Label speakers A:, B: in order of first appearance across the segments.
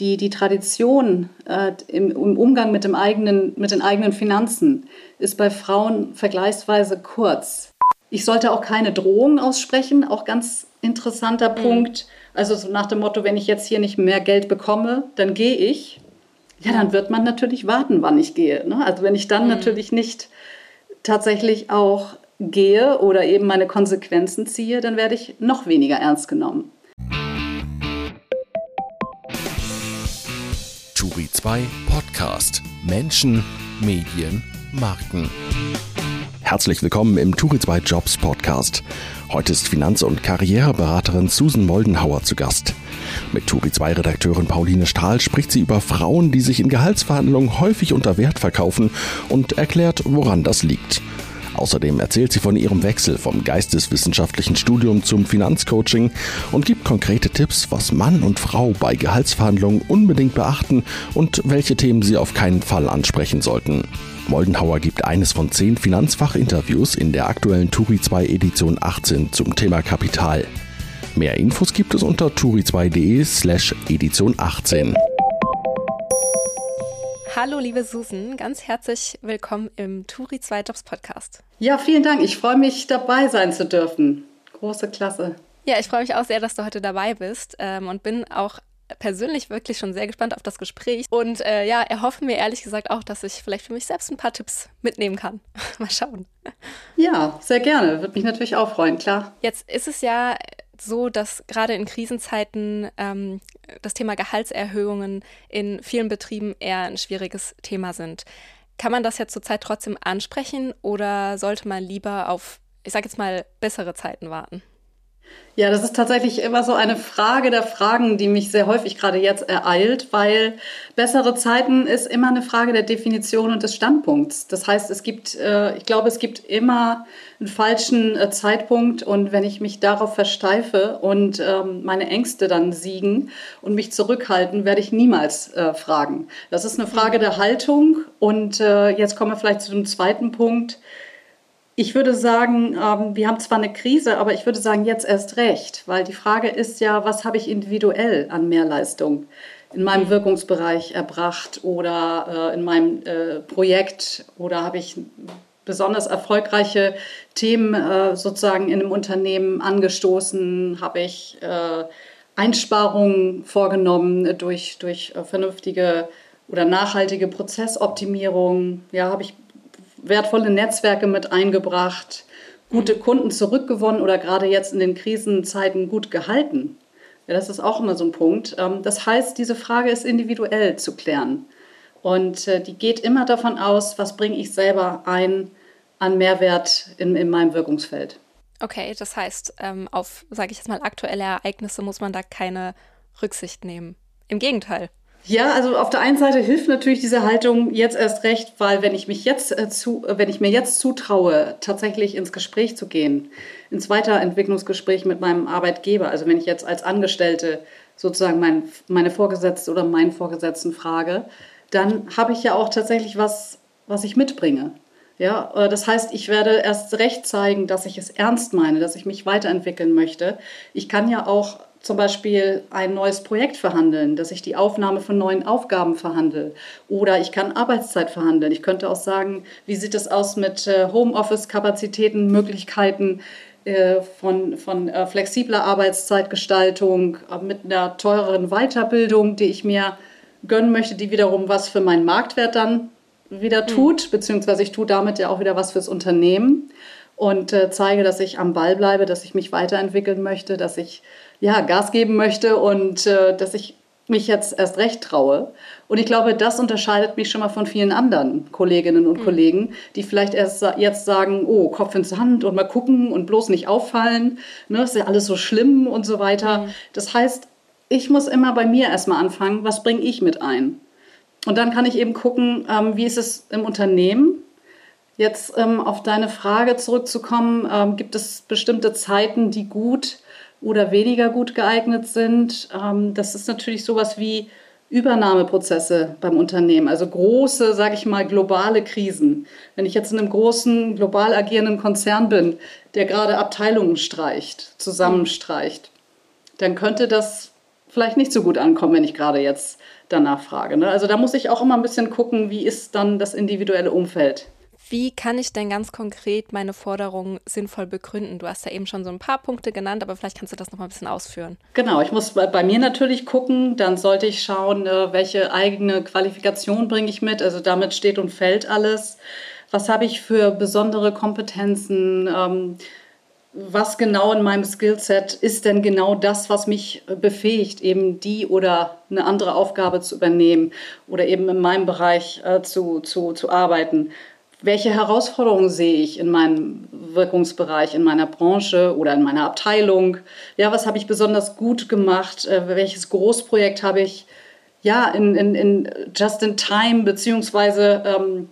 A: die, die Tradition äh, im, im, Umgang mit, dem eigenen, mit den eigenen Finanzen ist bei Frauen vergleichsweise kurz. Ich sollte auch keine Drohung aussprechen, auch ganz interessanter mhm. Punkt. Also so nach dem Motto, wenn ich jetzt hier nicht mehr Geld bekomme, dann gehe ich. Ja, dann wird man natürlich warten, wann ich gehe. Ne? Also wenn ich dann mhm. natürlich nicht tatsächlich auch gehe oder eben meine Konsequenzen ziehe, dann werde ich noch weniger ernst genommen.
B: Turi 2 Podcast Menschen, Medien, Marken. Herzlich willkommen im Turi 2 Jobs Podcast. Heute ist Finanz- und Karriereberaterin Susan Moldenhauer zu Gast. Mit Turi 2 Redakteurin Pauline Stahl spricht sie über Frauen, die sich in Gehaltsverhandlungen häufig unter Wert verkaufen und erklärt, woran das liegt. Außerdem erzählt sie von ihrem Wechsel vom geisteswissenschaftlichen Studium zum Finanzcoaching und gibt konkrete Tipps, was Mann und Frau bei Gehaltsverhandlungen unbedingt beachten und welche Themen sie auf keinen Fall ansprechen sollten. Moldenhauer gibt eines von zehn Finanzfachinterviews in der aktuellen Turi 2 Edition 18 zum Thema Kapital. Mehr Infos gibt es unter turi2.de slash Edition 18.
C: Hallo, liebe Susan, ganz herzlich willkommen im Turi 2 Jobs Podcast.
A: Ja, vielen Dank. Ich freue mich, dabei sein zu dürfen. Große Klasse.
C: Ja, ich freue mich auch sehr, dass du heute dabei bist ähm, und bin auch persönlich wirklich schon sehr gespannt auf das Gespräch. Und äh, ja, erhoffe mir ehrlich gesagt auch, dass ich vielleicht für mich selbst ein paar Tipps mitnehmen kann. Mal schauen.
A: Ja, sehr gerne. Würde mich natürlich auch freuen, klar.
C: Jetzt ist es ja so, dass gerade in Krisenzeiten ähm, das Thema Gehaltserhöhungen in vielen Betrieben eher ein schwieriges Thema sind. Kann man das jetzt zurzeit trotzdem ansprechen oder sollte man lieber auf, ich sage jetzt mal, bessere Zeiten warten?
A: Ja, das ist tatsächlich immer so eine Frage der Fragen, die mich sehr häufig gerade jetzt ereilt, weil bessere Zeiten ist immer eine Frage der Definition und des Standpunkts. Das heißt, es gibt, äh, ich glaube, es gibt immer einen falschen äh, Zeitpunkt und wenn ich mich darauf versteife und ähm, meine Ängste dann siegen und mich zurückhalten, werde ich niemals äh, fragen. Das ist eine Frage der Haltung und jetzt kommen wir vielleicht zu dem zweiten Punkt ich würde sagen, ähm, wir haben zwar eine Krise, aber ich würde sagen, jetzt erst recht, weil die Frage ist ja, was habe ich individuell an Mehrleistung in meinem Wirkungsbereich erbracht oder äh, in meinem äh, Projekt oder habe ich besonders erfolgreiche Themen äh, sozusagen in einem Unternehmen angestoßen, habe ich Einsparungen vorgenommen durch, durch vernünftige oder nachhaltige Prozessoptimierung, ja, habe ich wertvolle Netzwerke mit eingebracht, gute Kunden zurückgewonnen oder gerade jetzt in den Krisenzeiten gut gehalten. Ja, das ist auch immer so ein Punkt. Ähm, das heißt, diese Frage ist individuell zu klären. Und äh, die geht immer davon aus, was bringe ich selber ein an Mehrwert in, in meinem Wirkungsfeld.
C: Okay, das heißt, ähm, auf, sage ich jetzt mal, aktuelle Ereignisse muss man da keine Rücksicht nehmen. Im Gegenteil.
A: Ja, also auf der einen Seite hilft natürlich diese Haltung jetzt erst recht, weil wenn ich mich jetzt äh, zu, äh, wenn ich mir jetzt zutraue, tatsächlich ins Gespräch zu gehen, ins Weiterentwicklungsgespräch mit meinem Arbeitgeber, also wenn ich jetzt als Angestellte sozusagen mein, meine Vorgesetzte oder meinen Vorgesetzten frage, dann habe ich ja auch tatsächlich was, was ich mitbringe. Ja, äh, das heißt, ich werde erst recht zeigen, dass ich es ernst meine, dass ich mich weiterentwickeln möchte. Ich kann ja auch zum Beispiel ein neues Projekt verhandeln, dass ich die Aufnahme von neuen Aufgaben verhandle. Oder ich kann Arbeitszeit verhandeln. Ich könnte auch sagen, wie sieht es aus mit äh, Homeoffice-Kapazitäten, Möglichkeiten äh, von, von äh, flexibler Arbeitszeitgestaltung, mit einer teureren Weiterbildung, die ich mir gönnen möchte, die wiederum was für meinen Marktwert dann wieder hm. tut, mhm. beziehungsweise ich tue damit ja auch wieder was fürs Unternehmen und zeige, dass ich am Ball bleibe, dass ich mich weiterentwickeln möchte, dass ich ja, Gas geben möchte und äh, dass ich mich jetzt erst recht traue. Und ich glaube, das unterscheidet mich schon mal von vielen anderen Kolleginnen und mhm. Kollegen, die vielleicht erst jetzt sagen, oh, Kopf ins Hand und mal gucken und bloß nicht auffallen. Ne, ist ja alles so schlimm und so weiter. Mhm. Das heißt, ich muss immer bei mir erstmal anfangen, was bringe ich mit ein? Und dann kann ich eben gucken, ähm, wie ist es im Unternehmen? Jetzt ähm, auf deine Frage zurückzukommen, ähm, gibt es bestimmte Zeiten, die gut oder weniger gut geeignet sind. Ähm, das ist natürlich sowas wie Übernahmeprozesse beim Unternehmen, also große, sage ich mal, globale Krisen. Wenn ich jetzt in einem großen, global agierenden Konzern bin, der gerade Abteilungen streicht, zusammenstreicht, dann könnte das vielleicht nicht so gut ankommen, wenn ich gerade jetzt danach frage. Ne? Also da muss ich auch immer ein bisschen gucken, wie ist dann das individuelle Umfeld.
C: Wie kann ich denn ganz konkret meine Forderungen sinnvoll begründen? Du hast ja eben schon so ein paar Punkte genannt, aber vielleicht kannst du das noch mal ein bisschen ausführen.
A: Genau, ich muss bei, mir natürlich gucken, dann sollte ich schauen, äh, welche eigene Qualifikation bringe ich mit. Also damit steht und fällt alles. Was habe ich für besondere Kompetenzen? Ähm, was genau in meinem Skillset ist denn genau das, was mich befähigt, eben die oder eine andere Aufgabe zu übernehmen oder eben in meinem Bereich äh, zu, zu, zu arbeiten welche Herausforderungen sehe ich in meinem Wirkungsbereich, in meiner Branche oder in meiner Abteilung? Ja, was habe ich besonders gut gemacht? Äh, welches Großprojekt habe ich ja in, in, in just in time beziehungsweise ähm,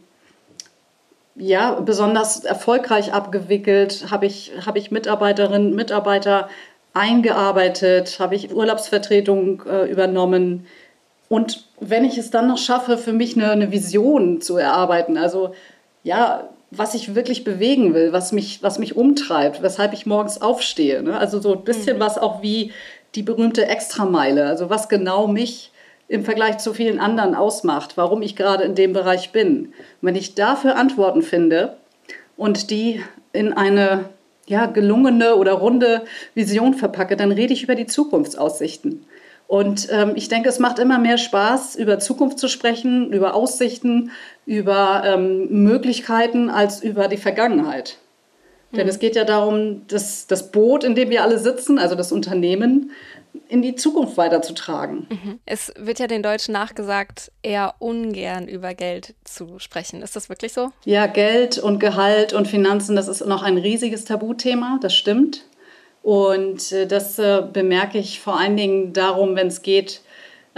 A: ja, besonders erfolgreich abgewickelt? Habe ich, habe ich Mitarbeiterinnen, Mitarbeiter eingearbeitet? Habe ich Urlaubsvertretung äh, übernommen? Und wenn ich es dann noch schaffe, für mich eine, eine Vision zu erarbeiten, also ja, was ich wirklich bewegen will, was mich, was mich umtreibt, weshalb ich morgens aufstehe. Ne? Also so ein bisschen mhm. was auch wie die berühmte Extrameile, also was genau mich im Vergleich zu vielen anderen ausmacht, warum ich gerade in dem Bereich bin. Und wenn ich dafür Antworten finde und die in eine ja, gelungene oder runde Vision verpacke, dann rede ich über die Zukunftsaussichten. Und ähm, ich denke, es macht immer mehr Spaß, über Zukunft zu sprechen, über Aussichten, über ähm, Möglichkeiten als über die Vergangenheit. Mhm. Denn es geht ja darum, das, das Boot, in dem wir alle sitzen, also das Unternehmen, in die Zukunft weiterzutragen.
C: Mhm. Es wird ja den Deutschen nachgesagt, eher ungern über Geld zu sprechen. Ist das wirklich so?
A: Ja, Geld und Gehalt und Finanzen, das ist noch ein riesiges Tabuthema, das stimmt. Und äh, das äh, bemerke ich vor allen Dingen darum, wenn es geht,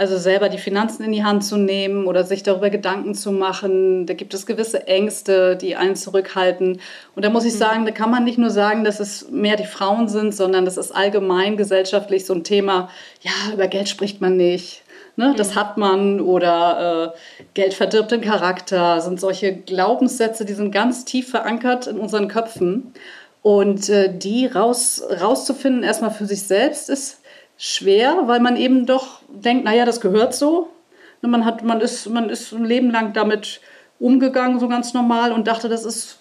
A: also selber die Finanzen in die Hand zu nehmen oder sich darüber Gedanken zu machen. Da gibt es gewisse Ängste, die einen zurückhalten. Und da muss ich mhm. sagen, da kann man nicht nur sagen, dass es mehr die Frauen sind, sondern das ist allgemein gesellschaftlich so ein Thema, ja, über Geld spricht man nicht. Ne, das mhm. hat man oder äh, Geld verdirbt den Charakter, sind solche Glaubenssätze, die sind ganz tief verankert in unseren Köpfen. Und äh, die raus, rauszufinden, erstmal für sich selbst, ist schwer, weil man eben doch denkt, naja, das gehört so. Man, hat, man, ist, man ist ein Leben lang damit umgegangen, so ganz normal, und dachte, das ist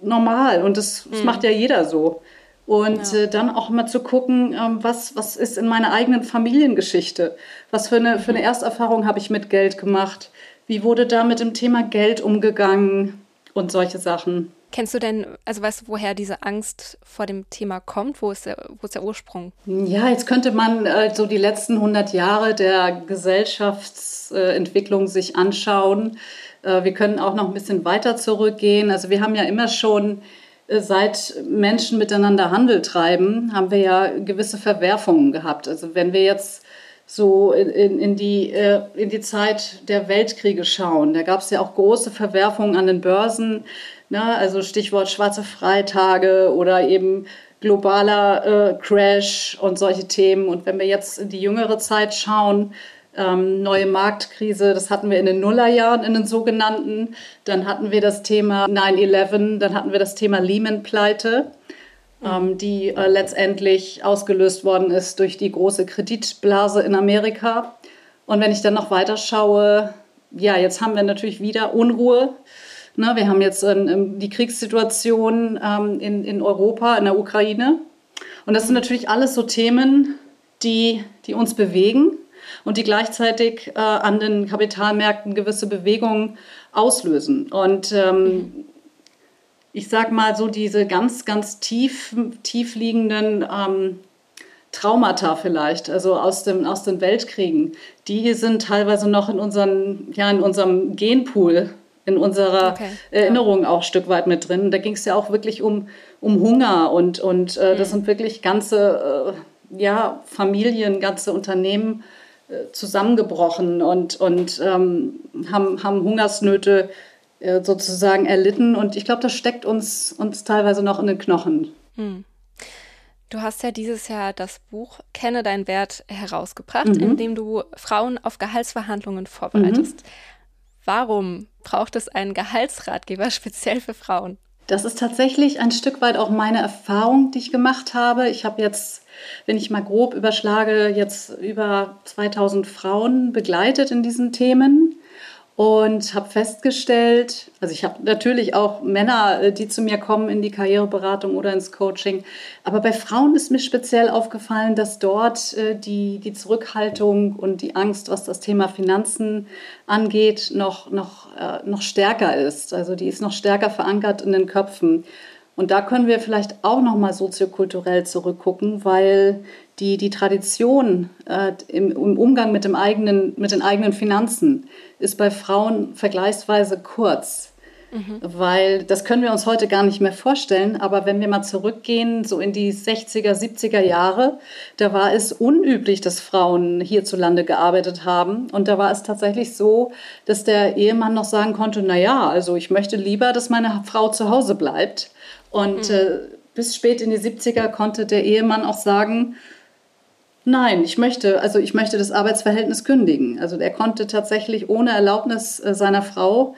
A: normal und das, das mhm. macht ja jeder so. Und ja. äh, dann auch mal zu gucken, ähm, was, was ist in meiner eigenen Familiengeschichte? Was für eine, für eine mhm. Ersterfahrung habe ich mit Geld gemacht? Wie wurde da mit dem Thema Geld umgegangen und solche Sachen?
C: Kennst du denn, also weißt du, woher diese Angst vor dem Thema kommt? Wo ist der, wo ist der Ursprung?
A: Ja, jetzt könnte man äh, so die letzten 100 Jahre der Gesellschaftsentwicklung äh, sich anschauen. Äh, wir können auch noch ein bisschen weiter zurückgehen. Also wir haben ja immer schon äh, seit Menschen miteinander Handel treiben, haben wir ja gewisse Verwerfungen gehabt. Also wenn wir jetzt so in, in, die, äh, in die Zeit der Weltkriege schauen, da gab es ja auch große Verwerfungen an den Börsen. Ne? Also Stichwort schwarze Freitage oder eben globaler äh, Crash und solche Themen. Und wenn wir jetzt in die jüngere Zeit schauen, ähm, neue Marktkrise, das hatten wir in den Nullerjahren, in den sogenannten. Dann hatten wir das Thema 9-11, dann hatten wir das Thema Lehman-Pleite, ähm, die äh, letztendlich ausgelöst worden ist durch die große Kreditblase in Amerika. Und wenn ich dann noch weiter schaue, ja, jetzt haben wir natürlich wieder Unruhe Ne, wir haben jetzt ähm, die Kriegssituation ähm, in, in Europa, in der Ukraine. Und das sind natürlich alles so Themen, die, die uns bewegen und die gleichzeitig äh, an den Kapitalmärkten gewisse Bewegungen auslösen. Und ähm, ich sage mal so, diese ganz, ganz tief, tief liegenden ähm, Traumata vielleicht, also aus, dem, aus den Weltkriegen, die sind teilweise noch in, unseren, ja, in unserem Genpool in unserer okay. Erinnerung auch ein Stück weit mit drin. Da ging es ja auch wirklich um, um Hunger und, und äh, das mhm. sind wirklich ganze äh, ja, Familien, ganze Unternehmen äh, zusammengebrochen und, und ähm, haben, haben Hungersnöte äh, sozusagen erlitten. Und ich glaube, das steckt uns, uns teilweise noch in den Knochen. Mhm.
C: Du hast ja dieses Jahr das Buch Kenne deinen Wert herausgebracht, mhm. in dem du Frauen auf Gehaltsverhandlungen vorbereitest. Mhm. Warum braucht es einen Gehaltsratgeber speziell für Frauen?
A: Das ist tatsächlich ein Stück weit auch meine Erfahrung, die ich gemacht habe. Ich habe jetzt, wenn ich mal grob überschlage, jetzt über 2000 Frauen begleitet in diesen Themen und habe festgestellt, also ich habe natürlich auch Männer, äh, die zu mir kommen in die Karriereberatung oder ins Coaching, aber bei Frauen ist mir speziell aufgefallen, dass dort äh, die, die Zurückhaltung und die Angst, was das Thema Finanzen angeht, noch, noch, äh, noch stärker ist. Also die ist noch stärker verankert in den Köpfen. Und da können wir vielleicht auch noch mal soziokulturell zurückgucken, weil die, die Tradition äh, im, im, Umgang mit, dem eigenen, mit den eigenen Finanzen ist bei Frauen vergleichsweise kurz. Mhm. Weil das können wir uns heute gar nicht mehr vorstellen, aber wenn wir mal zurückgehen, so in die 60er, 70er Jahre, da war es unüblich, dass Frauen hierzulande gearbeitet haben. Und da war es tatsächlich so, dass der Ehemann noch sagen konnte, naja, also ich möchte lieber, dass meine Frau zu Hause bleibt und mhm. äh, bis spät in die 70er konnte der Ehemann auch sagen, Nein, ich möchte, also ich möchte das Arbeitsverhältnis kündigen. Also er konnte tatsächlich ohne Erlaubnis äh, seiner Frau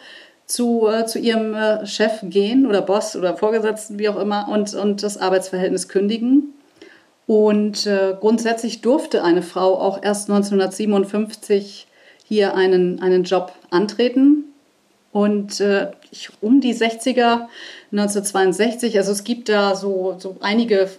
A: zu, äh, zu ihrem äh, Chef gehen oder Boss oder Vorgesetzten, wie auch immer, und, und das Arbeitsverhältnis kündigen. Und grundsätzlich durfte eine Frau auch erst 1957 hier einen, einen Job antreten. Und äh, ich, um die 60er 1962. Also es gibt da so, so einige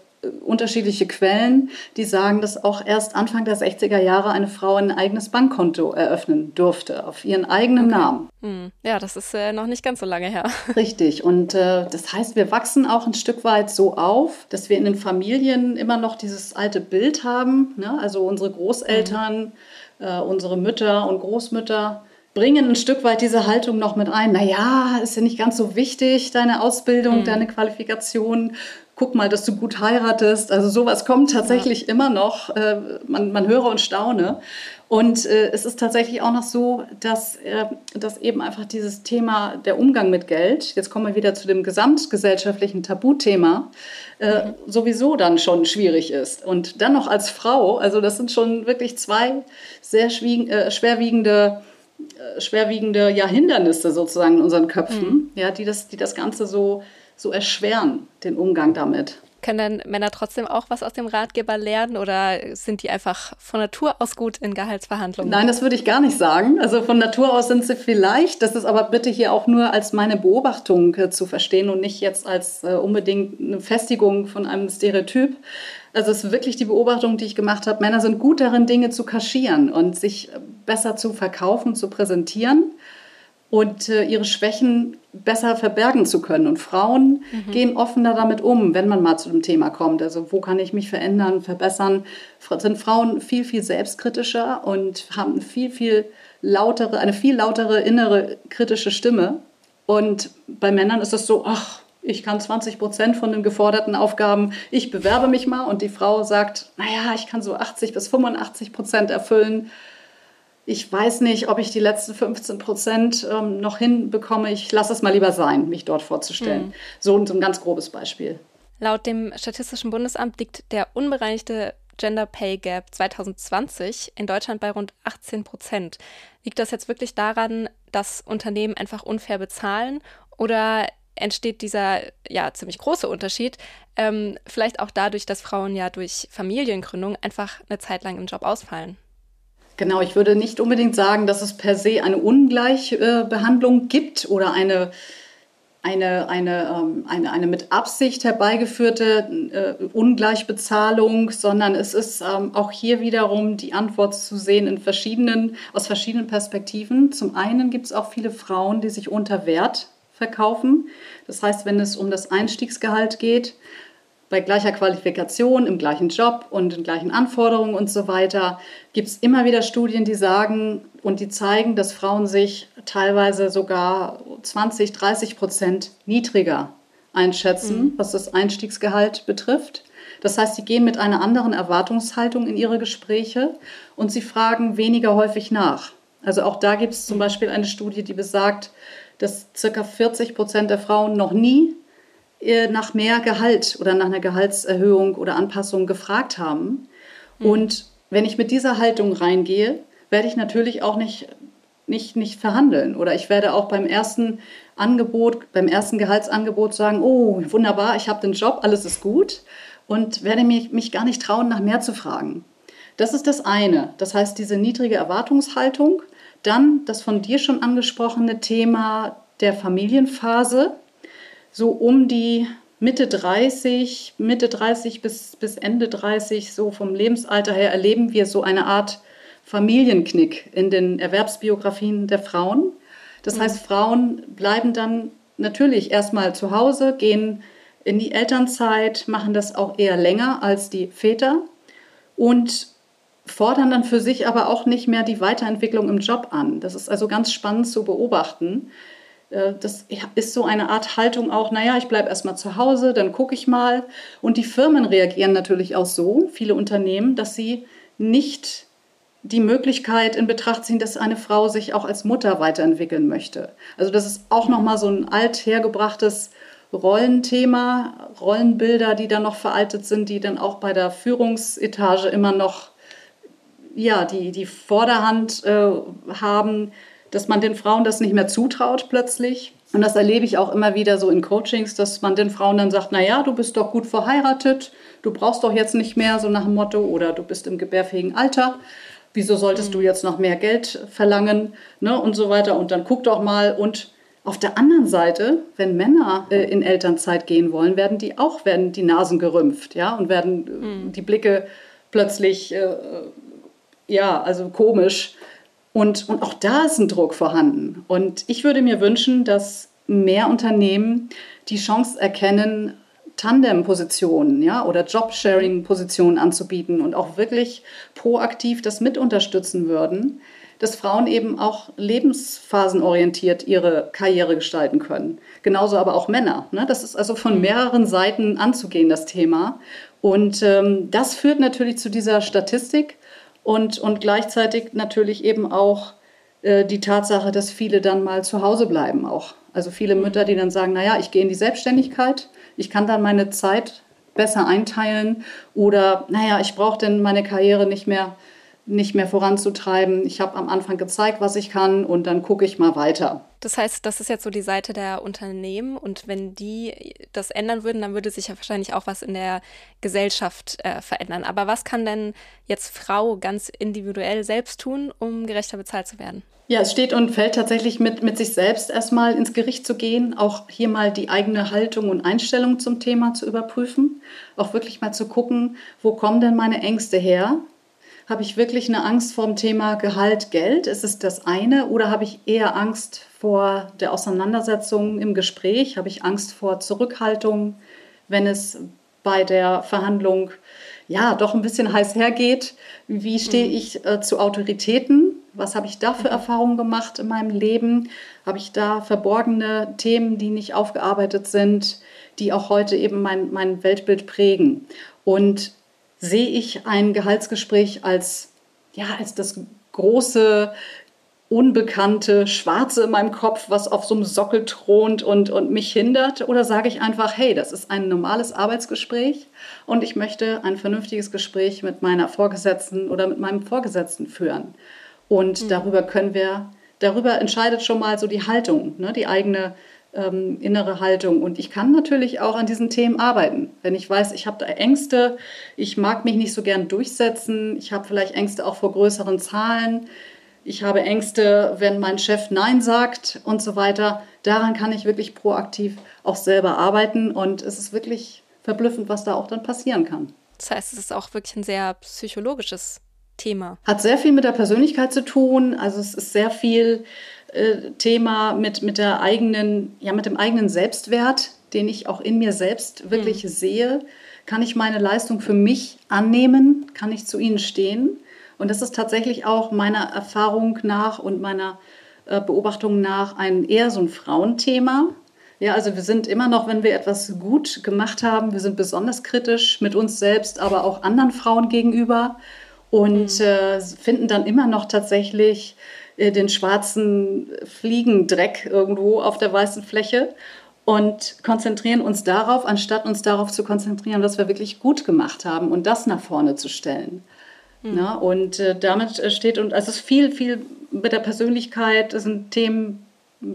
A: unterschiedliche Quellen, die sagen, dass auch erst Anfang der 60er Jahre eine Frau ein eigenes Bankkonto eröffnen durfte, auf ihren eigenen okay. Namen.
C: Hm. Ja, das ist äh, noch nicht ganz so lange her.
A: Richtig. Und äh, das heißt, wir wachsen auch ein Stück weit so auf, dass wir in den Familien immer noch dieses alte Bild haben. Ne? Also unsere Großeltern, mhm. äh, unsere Mütter und Großmütter bringen ein Stück weit diese Haltung noch mit ein. Naja, ist ja nicht ganz so wichtig, deine Ausbildung, mhm. deine Qualifikation. Guck mal, dass du gut heiratest. Also sowas kommt tatsächlich ja. immer noch. Äh, man, man höre und staune. Und äh, es ist tatsächlich auch noch so, dass, äh, dass eben einfach dieses Thema der Umgang mit Geld, jetzt kommen wir wieder zu dem gesamtgesellschaftlichen Tabuthema, äh, mhm. sowieso dann schon schwierig ist. Und dann noch als Frau, also das sind schon wirklich zwei sehr äh, schwerwiegende äh, schwerwiegende ja, Hindernisse sozusagen in unseren Köpfen, mhm. ja, die, das, die das Ganze so, so erschweren, den Umgang damit.
C: Können dann Männer trotzdem auch was aus dem Ratgeber lernen oder sind die einfach von Natur aus gut in Gehaltsverhandlungen?
A: Nein, das würde ich gar nicht sagen. Also von Natur aus sind sie vielleicht, das ist aber bitte hier auch nur als meine Beobachtung äh, zu verstehen und nicht jetzt als äh, unbedingt eine Festigung von einem Stereotyp. Also es ist wirklich die Beobachtung, die ich gemacht habe. Männer sind gut darin, Dinge zu kaschieren und sich besser zu verkaufen, zu präsentieren und äh, ihre Schwächen besser verbergen zu können. Und Frauen mhm. gehen offener damit um, wenn man mal zu dem Thema kommt. Also wo kann ich mich verändern, verbessern? Sind Frauen viel, viel selbstkritischer und haben viel, viel lautere, eine viel lautere innere kritische Stimme. Und bei Männern ist es so, ach, ich kann 20 Prozent von den geforderten Aufgaben, ich bewerbe mich mal und die Frau sagt, naja, ich kann so 80 bis 85 Prozent erfüllen. Ich weiß nicht, ob ich die letzten 15 Prozent ähm, noch hinbekomme. Ich lasse es mal lieber sein, mich dort vorzustellen. Mhm. So, so ein ganz grobes Beispiel.
C: Laut dem Statistischen Bundesamt liegt der unbereinigte Gender Pay Gap 2020 in Deutschland bei rund 18 Prozent. Liegt das jetzt wirklich daran, dass Unternehmen einfach unfair bezahlen oder entsteht dieser ja ziemlich große Unterschied. Ähm, vielleicht auch dadurch, dass Frauen ja durch Familiengründung einfach eine Zeit lang im Job ausfallen.
A: Genau, ich würde nicht unbedingt sagen, dass es per se eine Ungleichbehandlung gibt oder eine, eine, eine, ähm, eine, eine mit Absicht herbeigeführte äh, Ungleichbezahlung, sondern es ist ähm, auch hier wiederum die Antwort zu sehen in verschiedenen, aus verschiedenen Perspektiven. Zum einen gibt es auch viele Frauen, die sich unter Wert verkaufen. Das heißt, wenn es um das Einstiegsgehalt geht, bei gleicher Qualifikation, im gleichen Job und in gleichen Anforderungen und so weiter, gibt es immer wieder Studien, die sagen und die zeigen, dass Frauen sich teilweise sogar 20, 30 Prozent niedriger einschätzen, mhm. was das Einstiegsgehalt betrifft. Das heißt, sie gehen mit einer anderen Erwartungshaltung in ihre Gespräche und sie fragen weniger häufig nach. Also auch da gibt es zum Beispiel eine Studie, die besagt, dass ca. 40 Prozent der Frauen noch nie nach mehr Gehalt oder nach einer Gehaltserhöhung oder Anpassung gefragt haben. Mhm. Und wenn ich mit dieser Haltung reingehe, werde ich natürlich auch nicht nicht, nicht verhandeln. Oder ich werde auch beim ersten Angebot, beim ersten Gehaltsangebot sagen, oh, wunderbar, ich habe den Job, alles ist gut. Und werde mich, mich gar nicht trauen, nach mehr zu fragen. Das ist das eine. Das heißt, diese niedrige Erwartungshaltung. Dann das von dir schon angesprochene Thema der Familienphase. So um die Mitte 30, Mitte 30 bis, bis Ende 30, so vom Lebensalter her, erleben wir so eine Art Familienknick in den Erwerbsbiografien der Frauen. Das mhm. heißt, Frauen bleiben dann natürlich erstmal zu Hause, gehen in die Elternzeit, machen das auch eher länger als die Väter und fordern dann für sich aber auch nicht mehr die Weiterentwicklung im Job an. Das ist also ganz spannend zu beobachten, das ist so eine Art Haltung auch, naja, ich bleibe erstmal zu Hause, dann gucke ich mal. Und die Firmen reagieren natürlich auch so, viele Unternehmen, dass sie nicht die Möglichkeit in Betracht ziehen, dass eine Frau sich auch als Mutter weiterentwickeln möchte. Also das ist auch nochmal so ein althergebrachtes Rollenthema, Rollenbilder, die dann noch veraltet sind, die dann auch bei der Führungsetage immer noch ja, die, die Vorderhand äh, haben, dass man den Frauen das nicht mehr zutraut plötzlich. Und das erlebe ich auch immer wieder so in Coachings, dass man den Frauen dann sagt, naja, du bist doch gut verheiratet, du brauchst doch jetzt nicht mehr, so nach dem Motto, oder du bist im gebärfähigen Alter, wieso solltest mhm. du jetzt noch mehr Geld verlangen ne, und so weiter. Und dann guck doch mal. Und auf der anderen Seite, wenn Männer äh, in Elternzeit gehen wollen, werden die auch, werden die Nasen gerümpft, ja, und werden äh, mhm. die Blicke plötzlich, äh, ja, also komisch. Und, und auch da ist ein Druck vorhanden. Und ich würde mir wünschen, dass mehr Unternehmen die Chance erkennen, Tandem-Positionen ja, oder Job-Sharing-Positionen anzubieten und auch wirklich proaktiv das mit unterstützen würden, dass Frauen eben auch lebensphasenorientiert ihre Karriere gestalten können. Genauso aber auch Männer. Ne? Das ist also von mehreren Seiten anzugehen, das Thema. Und ähm, das führt natürlich zu dieser Statistik, und, und gleichzeitig natürlich eben auch äh, die Tatsache, dass viele dann mal zu Hause bleiben auch. Also viele Mütter, die dann sagen, naja, ich gehe in die Selbstständigkeit, ich kann dann meine Zeit besser einteilen oder naja, ich brauche denn meine Karriere nicht mehr nicht mehr voranzutreiben. Ich habe am Anfang gezeigt, was ich kann und dann gucke ich mal weiter.
C: Das heißt, das ist jetzt so die Seite der Unternehmen und wenn die das ändern würden, dann würde sich ja wahrscheinlich auch was in der Gesellschaft äh, verändern. Aber was kann denn jetzt Frau ganz individuell selbst tun, um gerechter bezahlt zu werden?
A: Ja, es steht und fällt tatsächlich mit, mit sich selbst erstmal ins Gericht zu gehen, auch hier mal die eigene Haltung und Einstellung zum Thema zu überprüfen, auch wirklich mal zu gucken, wo kommen denn meine Ängste her? Habe ich wirklich eine Angst vor dem Thema Gehalt, Geld? Ist es das eine? Oder habe ich eher Angst vor der Auseinandersetzung im Gespräch? Habe ich Angst vor Zurückhaltung, wenn es bei der Verhandlung ja doch ein bisschen heiß hergeht? Wie stehe mhm. ich äh, zu Autoritäten? Was habe ich da für mhm. Erfahrungen gemacht in meinem Leben? Habe ich da verborgene Themen, die nicht aufgearbeitet sind, die auch heute eben mein, mein Weltbild prägen? Und sehe ich ein Gehaltsgespräch als, ja, als das große, unbekannte Schwarze in meinem Kopf, was auf so einem Sockel thront und, und mich hindert? Oder sage ich einfach, hey, das ist ein normales Arbeitsgespräch und ich möchte ein vernünftiges Gespräch mit meiner Vorgesetzten oder mit meinem Vorgesetzten führen? Und mhm. darüber können wir, darüber entscheidet schon mal so die Haltung, ne, die eigene ähm, innere Haltung. Und ich kann natürlich auch an diesen Themen arbeiten. Wenn ich weiß, ich habe da Ängste, ich mag mich nicht so gern durchsetzen, ich habe vielleicht Ängste auch vor größeren Zahlen, ich habe Ängste, wenn mein Chef Nein sagt und so weiter. Daran kann ich wirklich proaktiv auch selber arbeiten und es ist wirklich verblüffend, was da auch dann passieren kann.
C: Das heißt, es ist auch wirklich ein sehr psychologisches Thema.
A: Hat sehr viel mit der Persönlichkeit zu tun. Also es ist sehr viel äh, Thema mit, mit der eigenen, ja, mit dem eigenen Selbstwert, den ich auch in mir selbst wirklich mhm. sehe. Kann ich meine Leistung für mich annehmen? Kann ich zu ihnen stehen? Und das ist tatsächlich auch meiner Erfahrung nach und meiner äh, Beobachtung nach ein eher so ein Frauenthema. Ja, also wir sind immer noch, wenn wir etwas gut gemacht haben, wir sind besonders kritisch mit uns selbst, aber auch anderen Frauen gegenüber und mhm. äh, finden dann immer noch tatsächlich äh, den schwarzen Fliegendreck irgendwo auf der weißen Fläche und konzentrieren uns darauf, anstatt uns darauf zu konzentrieren, was wir wirklich gut gemacht haben und das nach vorne zu stellen. Mhm. Na, und äh, damit steht, und also es ist viel, viel mit der Persönlichkeit, das sind Themen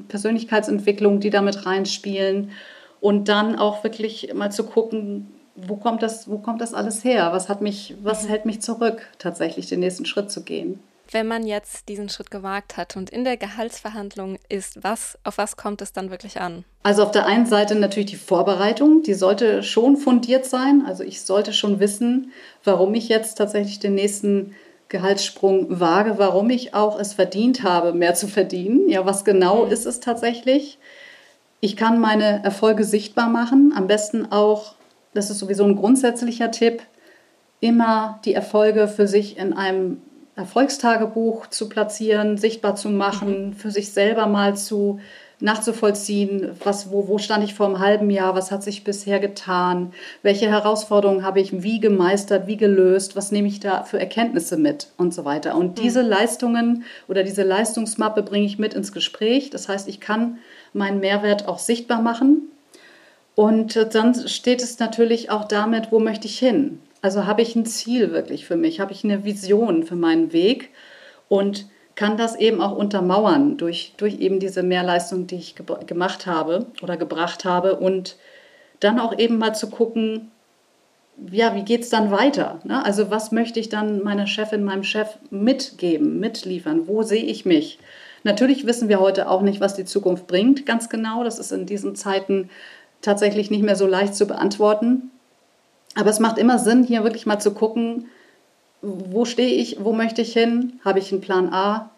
A: Persönlichkeitsentwicklung, die damit reinspielen. Und dann auch wirklich mal zu gucken, wo kommt das, wo kommt das alles her? Was hat mich, was mhm. hält mich zurück, tatsächlich den nächsten Schritt zu gehen?
C: Wenn man jetzt diesen Schritt gewagt hat und in der Gehaltsverhandlung ist, was, auf was kommt es dann wirklich an?
A: Also auf der einen Seite natürlich die Vorbereitung, die sollte schon fundiert sein. Also ich sollte schon wissen, warum ich jetzt tatsächlich den nächsten Gehaltssprung wage, warum ich auch es verdient habe, mehr zu verdienen. Ja, was genau mhm. ist es tatsächlich? Ich kann meine Erfolge sichtbar machen, am besten auch, das ist sowieso ein grundsätzlicher Tipp, immer die Erfolge für sich in einem Erfolgstagebuch zu platzieren, sichtbar zu machen, mhm. für sich selber mal zu nachzuvollziehen, was, wo, wo stand ich vor einem halben Jahr, was hat sich bisher getan, welche Herausforderungen habe ich wie gemeistert, wie gelöst, was nehme ich da für Erkenntnisse mit und so weiter. Und mhm. diese Leistungen oder diese Leistungsmappe bringe ich mit ins Gespräch. Das heißt, ich kann meinen Mehrwert auch sichtbar machen. Und dann steht es natürlich auch damit, wo möchte ich hin? Also habe ich ein Ziel wirklich für mich, habe ich eine Vision für meinen Weg und kann das eben auch untermauern durch, durch eben diese Mehrleistung, die ich ge gemacht habe oder gebracht habe und dann auch eben mal zu gucken, ja, wie geht es dann weiter? Ne? Also was möchte ich dann meiner Chefin, meinem Chef mitgeben, mitliefern? Wo sehe ich mich? Natürlich wissen wir heute auch nicht, was die Zukunft bringt, ganz genau. Das ist in diesen Zeiten tatsächlich nicht mehr so leicht zu beantworten. Aber es macht immer Sinn, hier wirklich mal zu gucken, wo stehe ich, wo möchte ich hin? Habe ich einen Plan A?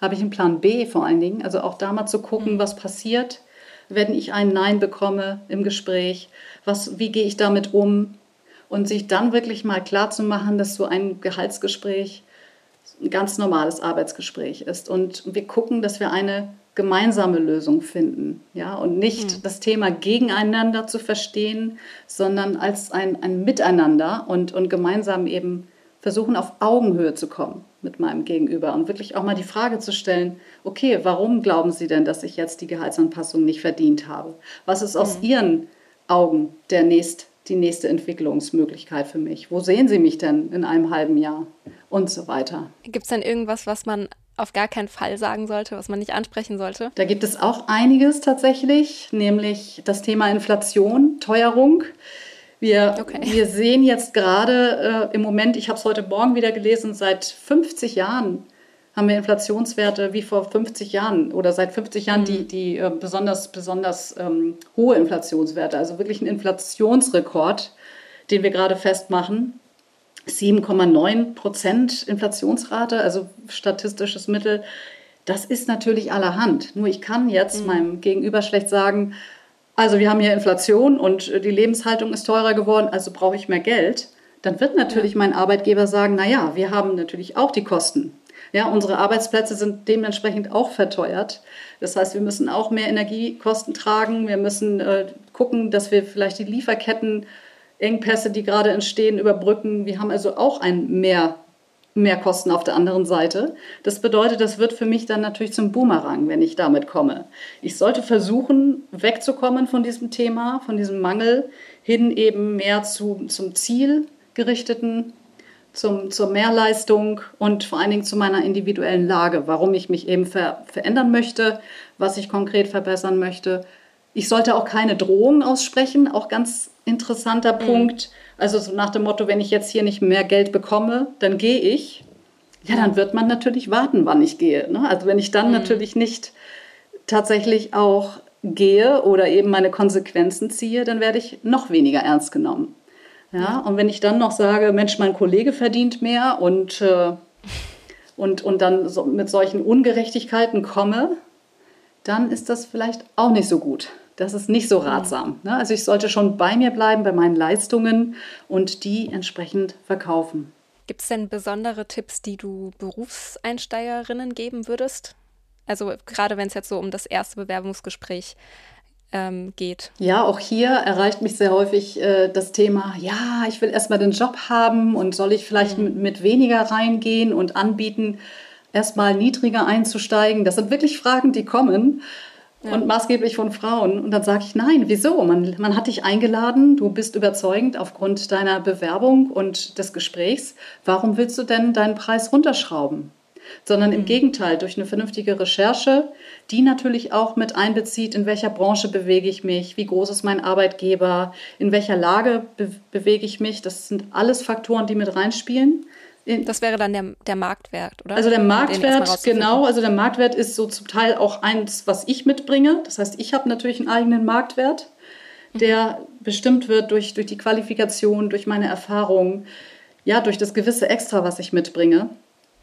A: Habe ich einen Plan B vor allen Dingen? Also auch da mal zu gucken, mhm. was passiert, wenn ich ein Nein bekomme im Gespräch. Was, wie gehe ich damit um? Und sich dann wirklich mal klar zu machen, dass so ein Gehaltsgespräch ein ganz normales Arbeitsgespräch ist. Und wir gucken, dass wir eine gemeinsame Lösung finden. Ja? Und nicht mhm. das Thema gegeneinander zu verstehen, sondern als ein, ein Miteinander und, und gemeinsam eben versuchen, auf Augenhöhe zu kommen mit meinem Gegenüber und wirklich auch mal die Frage zu stellen, okay, warum glauben Sie denn, dass ich jetzt die Gehaltsanpassung nicht verdient habe? Was ist aus mhm. Ihren Augen der nächst, die nächste Entwicklungsmöglichkeit für mich? Wo sehen Sie mich denn in einem halben Jahr? Und so weiter.
C: Gibt es denn irgendwas, was man auf gar keinen Fall sagen sollte, was man nicht ansprechen sollte?
A: Da gibt es auch einiges tatsächlich, nämlich das Thema Inflation, Teuerung. Wir, okay. wir sehen jetzt gerade äh, im Moment, ich habe es heute Morgen wieder gelesen, seit 50 Jahren haben wir Inflationswerte wie vor 50 Jahren oder seit 50 Jahren mhm. die, die äh, besonders, besonders ähm, hohe Inflationswerte. Also wirklich ein Inflationsrekord, den wir gerade festmachen. 7,9 Prozent Inflationsrate, also statistisches Mittel. Das ist natürlich allerhand. Nur ich kann jetzt mhm. meinem Gegenüber schlecht sagen, also wir haben hier Inflation und die Lebenshaltung ist teurer geworden, also brauche ich mehr Geld, dann wird natürlich mein Arbeitgeber sagen, naja, wir haben natürlich auch die Kosten. Ja, unsere Arbeitsplätze sind dementsprechend auch verteuert. Das heißt, wir müssen auch mehr Energiekosten tragen. Wir müssen äh, gucken, dass wir vielleicht die Lieferkettenengpässe, die gerade entstehen, überbrücken. Wir haben also auch ein mehr mehr Kosten auf der anderen Seite. Das bedeutet, das wird für mich dann natürlich zum Boomerang, wenn ich damit komme. Ich sollte versuchen, wegzukommen von diesem Thema, von diesem Mangel, hin eben mehr zu, zum zielgerichteten, zum, zur Mehrleistung und vor allen Dingen zu meiner individuellen Lage, warum ich mich eben ver, verändern möchte, was ich konkret verbessern möchte. Ich sollte auch keine Drohungen aussprechen, auch ganz interessanter mhm. Punkt also so nach dem Motto, wenn ich jetzt hier nicht mehr Geld bekomme, dann gehe ich. Ja, dann wird man natürlich warten, wann ich gehe. Ne? Also wenn ich dann mhm. natürlich nicht tatsächlich auch gehe oder eben meine Konsequenzen ziehe, dann werde ich noch weniger ernst genommen. Ja, und wenn ich dann noch sage, Mensch, mein Kollege verdient mehr und, äh, und, und dann so mit solchen Ungerechtigkeiten komme, dann ist das vielleicht auch nicht so gut. Das ist nicht so ratsam. Ne? Also ich sollte schon bei mir bleiben, bei meinen Leistungen und die entsprechend verkaufen.
C: Gibt es denn besondere Tipps, die du Berufseinsteigerinnen geben würdest? Also gerade wenn es jetzt so um das erste Bewerbungsgespräch ähm, geht.
A: Ja, auch hier erreicht mich sehr häufig äh, das Thema, ja, ich will erstmal den Job haben und soll ich vielleicht mhm. mit, mit weniger reingehen und anbieten, erstmal niedriger einzusteigen. Das sind wirklich Fragen, die kommen. Ja. Und maßgeblich von Frauen. Und dann sage ich, nein, wieso? Man, man hat dich eingeladen, du bist überzeugend aufgrund deiner Bewerbung und des Gesprächs. Warum willst du denn deinen Preis runterschrauben? sondern im mhm. Gegenteil durch eine vernünftige Recherche, die natürlich auch mit einbezieht, in welcher Branche bewege ich mich, wie groß ist mein Arbeitgeber, in welcher Lage be bewege ich mich. Das sind alles Faktoren, die mit reinspielen.
C: Das wäre dann der, der Marktwert, oder?
A: Also der Marktwert, genau. Also der Marktwert ist so zum Teil auch eins, was ich mitbringe. Das heißt, ich habe natürlich einen eigenen Marktwert, der mhm. bestimmt wird durch, durch die Qualifikation, durch meine Erfahrung, ja, durch das gewisse Extra, was ich mitbringe.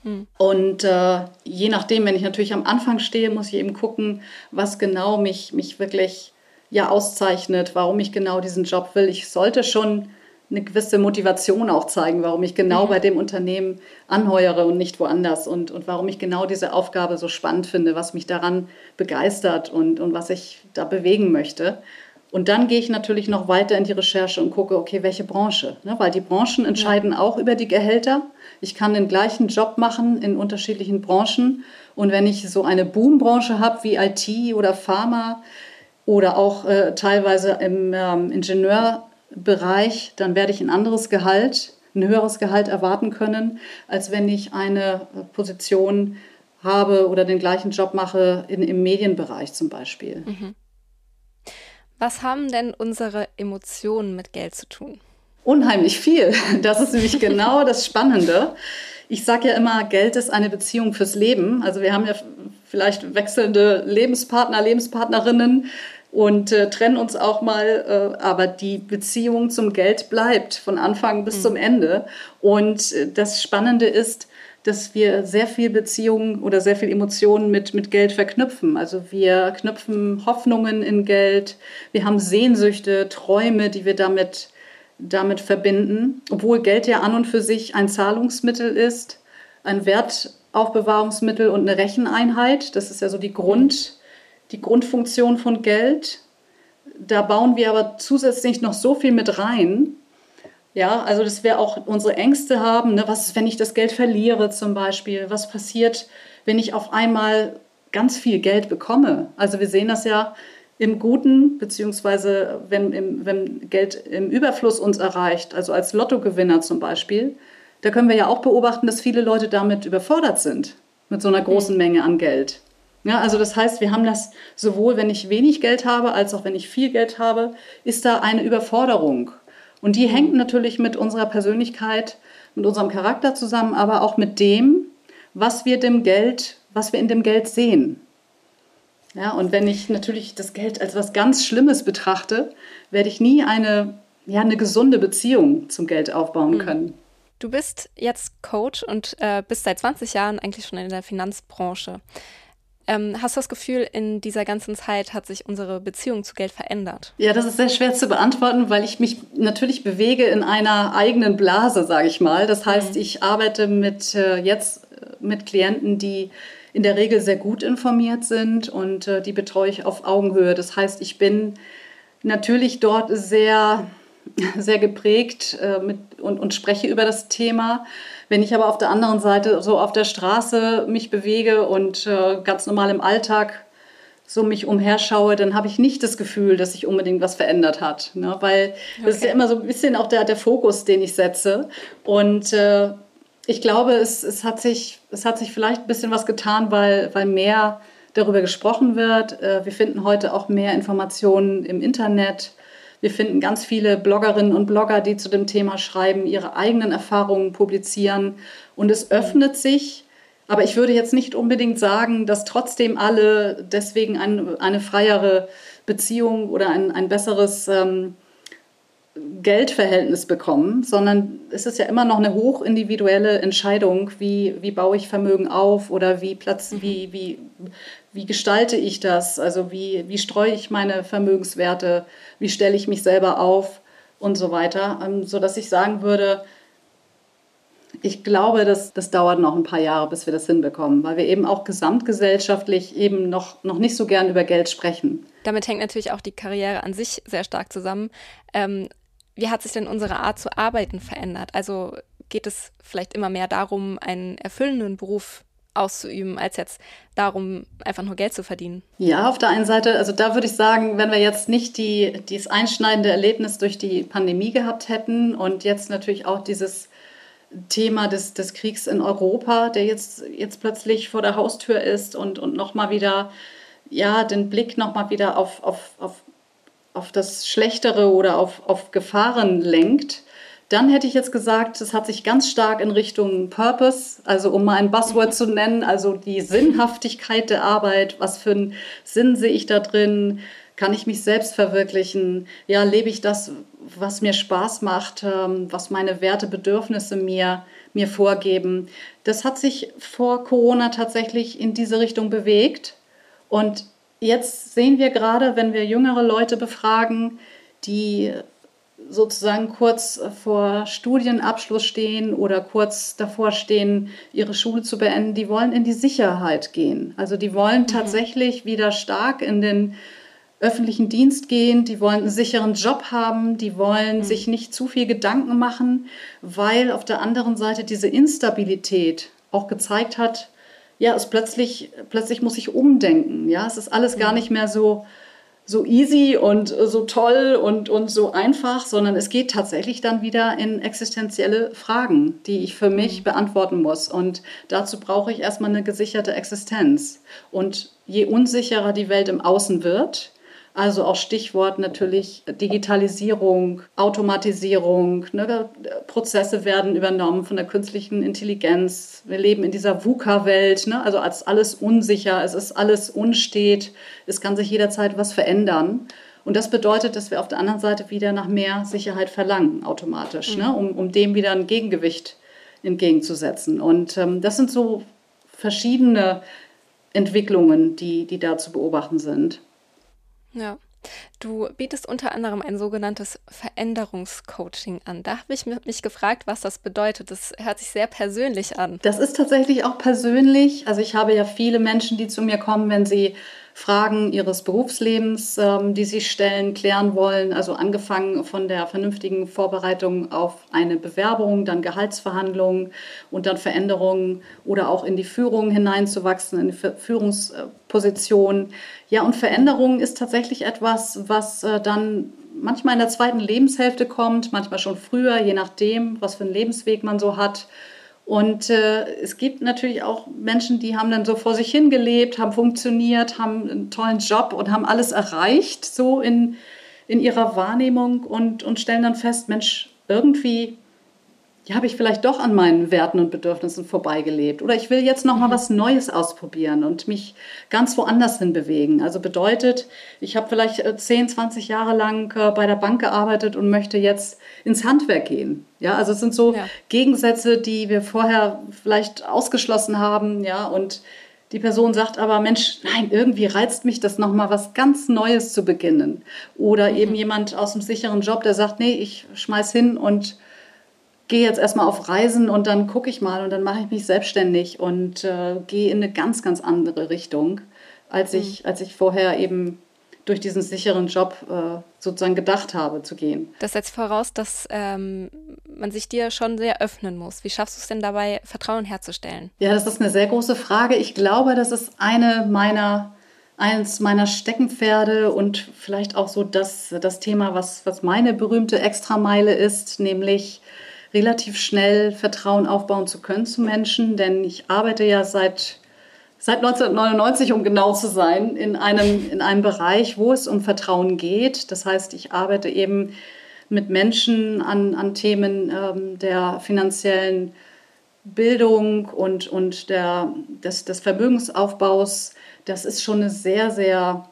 A: Mhm. Und äh, je nachdem, wenn ich natürlich am Anfang stehe, muss ich eben gucken, was genau mich, mich wirklich ja, auszeichnet, warum ich genau diesen Job will. Ich sollte schon eine gewisse Motivation auch zeigen, warum ich genau mhm. bei dem Unternehmen anheuere und nicht woanders und, und warum ich genau diese Aufgabe so spannend finde, was mich daran begeistert und, und was ich da bewegen möchte. Und dann gehe ich natürlich noch weiter in die Recherche und gucke, okay, welche Branche? Ne? Weil die Branchen entscheiden ja. auch über die Gehälter. Ich kann den gleichen Job machen in unterschiedlichen Branchen. Und wenn ich so eine Boombranche habe wie IT oder Pharma oder auch äh, teilweise im ähm, Ingenieur, Bereich, dann werde ich ein anderes Gehalt, ein höheres Gehalt erwarten können, als wenn ich eine Position habe oder den gleichen Job mache in, im Medienbereich zum Beispiel. Mhm.
C: Was haben denn unsere Emotionen mit Geld zu tun?
A: Unheimlich viel. Das ist nämlich genau das Spannende. Ich sage ja immer, Geld ist eine Beziehung fürs Leben. Also wir haben ja vielleicht wechselnde Lebenspartner, Lebenspartnerinnen und äh, trennen uns auch mal, äh, aber die Beziehung zum Geld bleibt von Anfang bis mhm. zum Ende. Und äh, das Spannende ist, dass wir sehr viel Beziehungen oder sehr viel Emotionen mit, mit Geld verknüpfen. Also wir knüpfen Hoffnungen in Geld, wir haben Sehnsüchte, Träume, die wir damit, damit verbinden, obwohl Geld ja an und für sich ein Zahlungsmittel ist, ein Wertaufbewahrungsmittel und eine Recheneinheit. Das ist ja so die Grund die Grundfunktion von Geld. Da bauen wir aber zusätzlich noch so viel mit rein. Ja, also dass wir auch unsere Ängste haben. Ne? Was ist, wenn ich das Geld verliere zum Beispiel? Was passiert, wenn ich auf einmal ganz viel Geld bekomme? Also wir sehen das ja im Guten, beziehungsweise wenn, im, wenn Geld im Überfluss uns erreicht, also als Lottogewinner zum Beispiel, da können wir ja auch beobachten, dass viele Leute damit überfordert sind, mit so einer großen Menge an Geld. Ja, also das heißt, wir haben das sowohl, wenn ich wenig Geld habe, als auch wenn ich viel Geld habe, ist da eine Überforderung. Und die hängt natürlich mit unserer Persönlichkeit, mit unserem Charakter zusammen, aber auch mit dem, was wir dem Geld, was wir in dem Geld sehen. Ja, und wenn ich natürlich das Geld als was ganz Schlimmes betrachte, werde ich nie eine, ja, eine gesunde Beziehung zum Geld aufbauen hm. können.
C: Du bist jetzt Coach und äh, bist seit 20 Jahren eigentlich schon in der Finanzbranche. Ähm, hast du das Gefühl, in dieser ganzen Zeit hat sich unsere Beziehung zu Geld verändert?
A: Ja, das ist sehr schwer zu beantworten, weil ich mich natürlich bewege in einer eigenen Blase, sage ich mal. Das heißt, mhm. ich arbeite mit äh, jetzt äh, mit Klienten, die in der Regel sehr gut informiert sind und äh, die betreue ich auf Augenhöhe. Das heißt, ich bin natürlich dort sehr, sehr geprägt äh, mit, und, und spreche über das Thema. Wenn ich aber auf der anderen Seite so auf der Straße mich bewege und äh, ganz normal im Alltag so mich umherschaue, dann habe ich nicht das Gefühl, dass sich unbedingt was verändert hat. Ne? Weil okay. das ist ja immer so ein bisschen auch der, der Fokus, den ich setze. Und äh, ich glaube, es, es, hat sich, es hat sich vielleicht ein bisschen was getan, weil, weil mehr darüber gesprochen wird. Äh, wir finden heute auch mehr Informationen im Internet. Wir finden ganz viele Bloggerinnen und Blogger, die zu dem Thema schreiben, ihre eigenen Erfahrungen publizieren. Und es öffnet sich. Aber ich würde jetzt nicht unbedingt sagen, dass trotzdem alle deswegen ein, eine freiere Beziehung oder ein, ein besseres ähm, Geldverhältnis bekommen, sondern es ist ja immer noch eine hochindividuelle Entscheidung, wie, wie baue ich Vermögen auf oder wie, Platz, mhm. wie, wie, wie gestalte ich das, also wie, wie streue ich meine Vermögenswerte, wie stelle ich mich selber auf und so weiter, ähm, sodass ich sagen würde, ich glaube, das, das dauert noch ein paar Jahre, bis wir das hinbekommen, weil wir eben auch gesamtgesellschaftlich eben noch, noch nicht so gern über Geld sprechen.
C: Damit hängt natürlich auch die Karriere an sich sehr stark zusammen. Ähm, wie hat sich denn unsere Art zu arbeiten verändert? Also geht es vielleicht immer mehr darum, einen erfüllenden Beruf auszuüben, als jetzt darum, einfach nur Geld zu verdienen?
A: Ja, auf der einen Seite, also da würde ich sagen, wenn wir jetzt nicht die, dieses einschneidende Erlebnis durch die Pandemie gehabt hätten und jetzt natürlich auch dieses Thema des, des Kriegs in Europa, der jetzt, jetzt plötzlich vor der Haustür ist und, und nochmal wieder, ja, den Blick nochmal wieder auf, auf, auf, auf das Schlechtere oder auf, auf Gefahren lenkt. Dann hätte ich jetzt gesagt, es hat sich ganz stark in Richtung Purpose, also um mal ein Buzzword zu nennen, also die Sinnhaftigkeit der Arbeit, was für einen Sinn sehe ich da drin, kann ich mich selbst verwirklichen, ja, lebe ich das, was mir Spaß macht, ähm, was meine Werte, Bedürfnisse mir, mir vorgeben. Das hat sich vor Corona tatsächlich in diese Richtung bewegt. Und jetzt sehen wir gerade, wenn wir jüngere Leute befragen, die sozusagen kurz vor Studienabschluss stehen oder kurz davor stehen, ihre Schule zu beenden, die wollen in die Sicherheit gehen. Also die wollen mhm. tatsächlich wieder stark in den öffentlichen Dienst gehen, die wollen einen sicheren Job haben, die wollen mhm. sich nicht zu viel Gedanken machen, weil auf der anderen Seite diese Instabilität auch gezeigt hat, ja, es plötzlich, plötzlich muss ich umdenken. Ja, es ist alles mhm. gar nicht mehr so, so easy und äh, so toll und, und so einfach, sondern es geht tatsächlich dann wieder in existenzielle Fragen, die ich für mich mhm. beantworten muss. Und dazu brauche ich erstmal eine gesicherte Existenz. Und je unsicherer die Welt im Außen wird, also auch Stichwort natürlich Digitalisierung, Automatisierung. Ne? Prozesse werden übernommen von der künstlichen Intelligenz. Wir leben in dieser VUCA-Welt, ne? also als alles unsicher, es ist alles unstet, es kann sich jederzeit was verändern. Und das bedeutet, dass wir auf der anderen Seite wieder nach mehr Sicherheit verlangen, automatisch, ne? mhm. ne? um, um dem wieder ein Gegengewicht entgegenzusetzen. Und ähm, das sind so verschiedene Entwicklungen, die, die da zu beobachten sind.
C: Ja. Du bietest unter anderem ein sogenanntes Veränderungscoaching an. Da habe ich mich gefragt, was das bedeutet. Das hört sich sehr persönlich an.
A: Das ist tatsächlich auch persönlich. Also ich habe ja viele Menschen, die zu mir kommen, wenn sie Fragen ihres Berufslebens, ähm, die sie stellen, klären wollen. Also angefangen von der vernünftigen Vorbereitung auf eine Bewerbung, dann Gehaltsverhandlungen und dann Veränderungen oder auch in die Führung hineinzuwachsen, in die Führungsposition. Ja, und Veränderung ist tatsächlich etwas, was äh, dann manchmal in der zweiten Lebenshälfte kommt, manchmal schon früher, je nachdem, was für einen Lebensweg man so hat. Und äh, es gibt natürlich auch Menschen, die haben dann so vor sich hingelebt, haben funktioniert, haben einen tollen Job und haben alles erreicht, so in, in ihrer Wahrnehmung und, und stellen dann fest, Mensch, irgendwie ja, habe ich vielleicht doch an meinen Werten und Bedürfnissen vorbeigelebt. Oder ich will jetzt noch mal mhm. was Neues ausprobieren und mich ganz woanders hin bewegen. Also bedeutet, ich habe vielleicht 10, äh, 20 Jahre lang äh, bei der Bank gearbeitet und möchte jetzt ins Handwerk gehen. Ja, also es sind so ja. Gegensätze, die wir vorher vielleicht ausgeschlossen haben. Ja, und die Person sagt aber, Mensch, nein, irgendwie reizt mich das nochmal was ganz Neues zu beginnen. Oder mhm. eben jemand aus einem sicheren Job, der sagt, nee, ich schmeiß hin und gehe jetzt erstmal auf Reisen und dann gucke ich mal und dann mache ich mich selbstständig und äh, gehe in eine ganz, ganz andere Richtung, als, mhm. ich, als ich vorher eben durch diesen sicheren Job äh, sozusagen gedacht habe zu gehen.
C: Das setzt voraus, dass ähm, man sich dir schon sehr öffnen muss. Wie schaffst du es denn dabei, Vertrauen herzustellen?
A: Ja, das ist eine sehr große Frage. Ich glaube, das ist eine meiner eins meiner Steckenpferde und vielleicht auch so das, das Thema, was, was meine berühmte Extrameile ist, nämlich relativ schnell Vertrauen aufbauen zu können zu Menschen, denn ich arbeite ja seit, seit 1999, um genau zu sein, in einem, in einem Bereich, wo es um Vertrauen geht. Das heißt, ich arbeite eben mit Menschen an, an Themen ähm, der finanziellen Bildung und, und der, des, des Vermögensaufbaus. Das ist schon eine sehr, sehr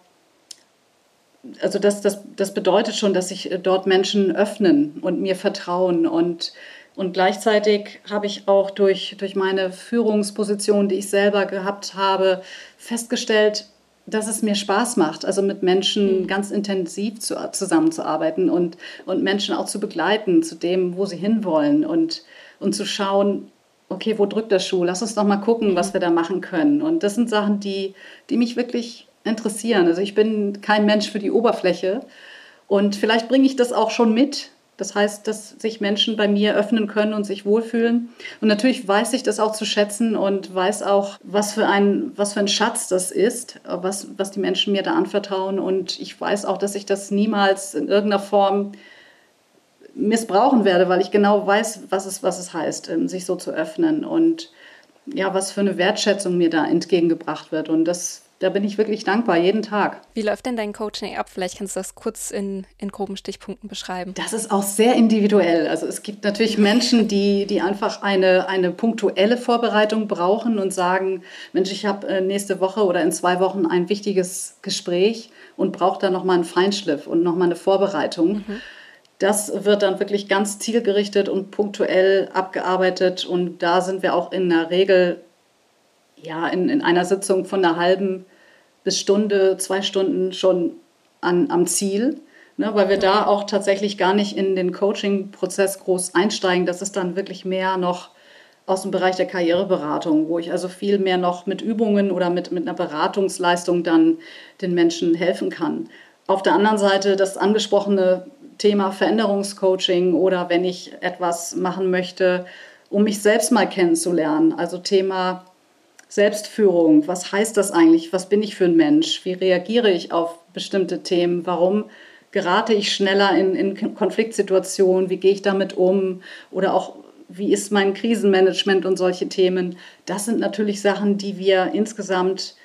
A: also das, das, das bedeutet schon, dass sich dort Menschen öffnen und mir vertrauen. Und, und gleichzeitig habe ich auch durch, durch meine Führungsposition, die ich selber gehabt habe, festgestellt, dass es mir Spaß macht, also mit Menschen mhm. ganz intensiv zu, zusammenzuarbeiten und, und Menschen auch zu begleiten zu dem, wo sie hinwollen und, und zu schauen, okay, wo drückt der Schuh? Lass uns doch mal gucken, was mhm. wir da machen können. Und das sind Sachen, die, die mich wirklich interessieren. Also ich bin kein Mensch für die Oberfläche und vielleicht bringe ich das auch schon mit. Das heißt, dass sich Menschen bei mir öffnen können und sich wohlfühlen. Und natürlich weiß ich das auch zu schätzen und weiß auch, was für ein, was für ein Schatz das ist, was, was die Menschen mir da anvertrauen. Und ich weiß auch, dass ich das niemals in irgendeiner Form missbrauchen werde, weil ich genau weiß, was es, was es heißt, ähm, sich so zu öffnen und ja, was für eine Wertschätzung mir da entgegengebracht wird. Und das da bin ich wirklich dankbar, jeden Tag.
C: Wie läuft denn dein Coaching ab? Vielleicht kannst du das kurz in, in groben Stichpunkten beschreiben.
A: Das ist auch sehr individuell. Also es gibt natürlich Menschen, die, die einfach eine, eine punktuelle Vorbereitung brauchen und sagen, Mensch, ich habe äh, nächste Woche oder in zwei Wochen ein wichtiges Gespräch und brauche da nochmal einen Feinschliff und nochmal eine Vorbereitung. Mhm. Das wird dann wirklich ganz zielgerichtet und punktuell abgearbeitet und da sind wir auch in der Regel ja, in, in einer Sitzung von einer halben bis Stunde, zwei Stunden schon an, am Ziel, ne, weil wir da auch tatsächlich gar nicht in den Coaching-Prozess groß einsteigen. Das ist dann wirklich mehr noch aus dem Bereich der Karriereberatung, wo ich also viel mehr noch mit Übungen oder mit, mit einer Beratungsleistung dann den Menschen helfen kann. Auf der anderen Seite das angesprochene Thema Veränderungscoaching oder wenn ich etwas machen möchte, um mich selbst mal kennenzulernen, also Thema Selbstführung, was heißt das eigentlich? Was bin ich für ein Mensch? Wie reagiere ich auf bestimmte Themen? Warum gerate ich schneller in, in Konfliktsituationen? Wie gehe ich damit um? Oder auch, wie ist mein Krisenmanagement und solche Themen? Das sind natürlich Sachen, die wir insgesamt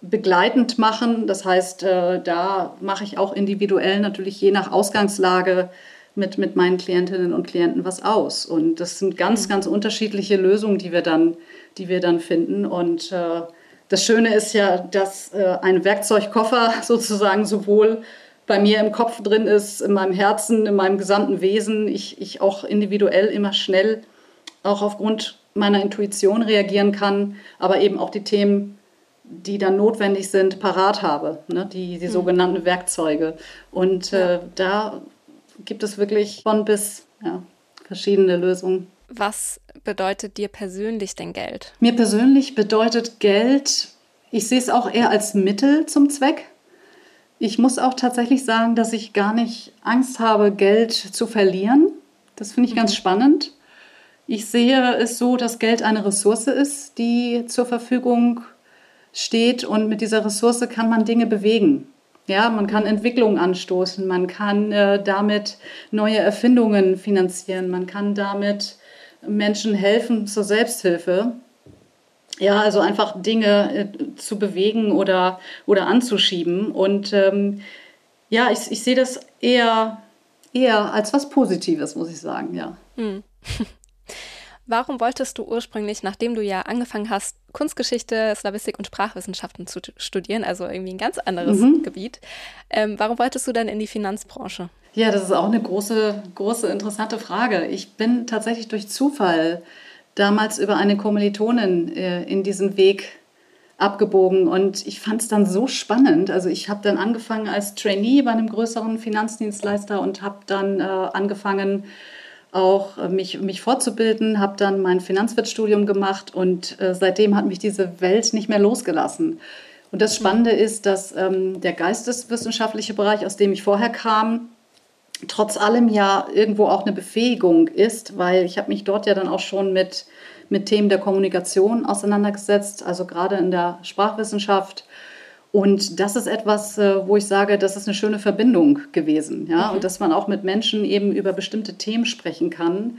A: begleitend machen. Das heißt, äh, da mache ich auch individuell natürlich je nach Ausgangslage mit, mit meinen Klientinnen und Klienten was aus. Und das sind ganz, ganz unterschiedliche Lösungen, die wir dann die wir dann finden. Und äh, das Schöne ist ja, dass äh, ein Werkzeugkoffer sozusagen sowohl bei mir im Kopf drin ist, in meinem Herzen, in meinem gesamten Wesen. Ich, ich auch individuell immer schnell, auch aufgrund meiner Intuition reagieren kann, aber eben auch die Themen, die dann notwendig sind, parat habe, ne? die, die mhm. sogenannten Werkzeuge. Und äh, ja. da gibt es wirklich von bis ja, verschiedene Lösungen.
C: Was bedeutet dir persönlich denn Geld?
A: Mir persönlich bedeutet Geld, ich sehe es auch eher als Mittel zum Zweck. Ich muss auch tatsächlich sagen, dass ich gar nicht Angst habe, Geld zu verlieren. Das finde ich mhm. ganz spannend. Ich sehe es so, dass Geld eine Ressource ist, die zur Verfügung steht und mit dieser Ressource kann man Dinge bewegen. Ja, man kann Entwicklungen anstoßen, man kann äh, damit neue Erfindungen finanzieren, man kann damit Menschen helfen zur Selbsthilfe. Ja, also einfach Dinge äh, zu bewegen oder, oder anzuschieben. Und ähm, ja, ich, ich sehe das eher, eher als was Positives, muss ich sagen, ja. Hm.
C: Warum wolltest du ursprünglich, nachdem du ja angefangen hast, Kunstgeschichte, Slavistik und Sprachwissenschaften zu studieren, also irgendwie ein ganz anderes mhm. Gebiet, ähm, warum wolltest du dann in die Finanzbranche?
A: Ja, das ist auch eine große, große, interessante Frage. Ich bin tatsächlich durch Zufall damals über eine Kommilitonin äh, in diesen Weg abgebogen und ich fand es dann so spannend. Also ich habe dann angefangen als Trainee bei einem größeren Finanzdienstleister und habe dann äh, angefangen, auch äh, mich, mich fortzubilden, habe dann mein Finanzwirtstudium gemacht und äh, seitdem hat mich diese Welt nicht mehr losgelassen. Und das Spannende ist, dass ähm, der geisteswissenschaftliche Bereich, aus dem ich vorher kam, trotz allem ja irgendwo auch eine Befähigung ist, weil ich habe mich dort ja dann auch schon mit, mit Themen der Kommunikation auseinandergesetzt, also gerade in der Sprachwissenschaft. Und das ist etwas, äh, wo ich sage, das ist eine schöne Verbindung gewesen. Ja? Mhm. Und dass man auch mit Menschen eben über bestimmte Themen sprechen kann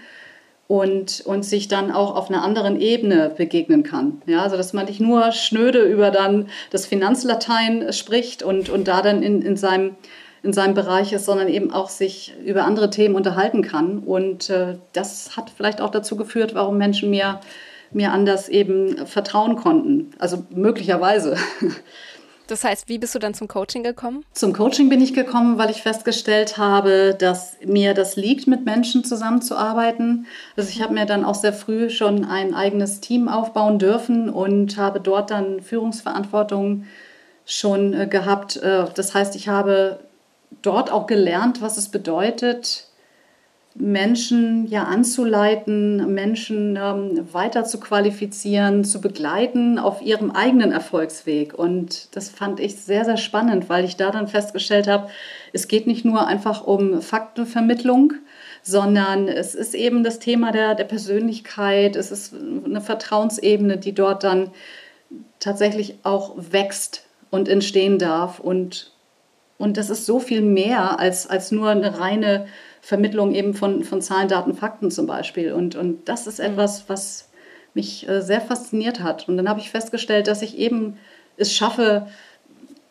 A: und, und sich dann auch auf einer anderen Ebene begegnen kann. Ja? Also dass man nicht nur schnöde über dann das Finanzlatein spricht und, und da dann in, in seinem in seinem Bereich ist, sondern eben auch sich über andere Themen unterhalten kann. Und äh, das hat vielleicht auch dazu geführt, warum Menschen mir, mir anders eben vertrauen konnten. Also möglicherweise.
C: Das heißt, wie bist du dann zum Coaching gekommen?
A: Zum Coaching bin ich gekommen, weil ich festgestellt habe, dass mir das liegt, mit Menschen zusammenzuarbeiten. Also ich habe mir dann auch sehr früh schon ein eigenes Team aufbauen dürfen und habe dort dann Führungsverantwortung schon äh, gehabt. Äh, das heißt, ich habe dort auch gelernt, was es bedeutet, Menschen ja anzuleiten, Menschen ähm, weiter zu qualifizieren, zu begleiten auf ihrem eigenen Erfolgsweg. Und das fand ich sehr, sehr spannend, weil ich da dann festgestellt habe, es geht nicht nur einfach um Faktenvermittlung, sondern es ist eben das Thema der, der Persönlichkeit, es ist eine Vertrauensebene, die dort dann tatsächlich auch wächst und entstehen darf und und das ist so viel mehr als, als nur eine reine Vermittlung eben von, von Zahlen, Daten, Fakten zum Beispiel. Und, und das ist mhm. etwas, was mich äh, sehr fasziniert hat. Und dann habe ich festgestellt, dass ich eben es schaffe,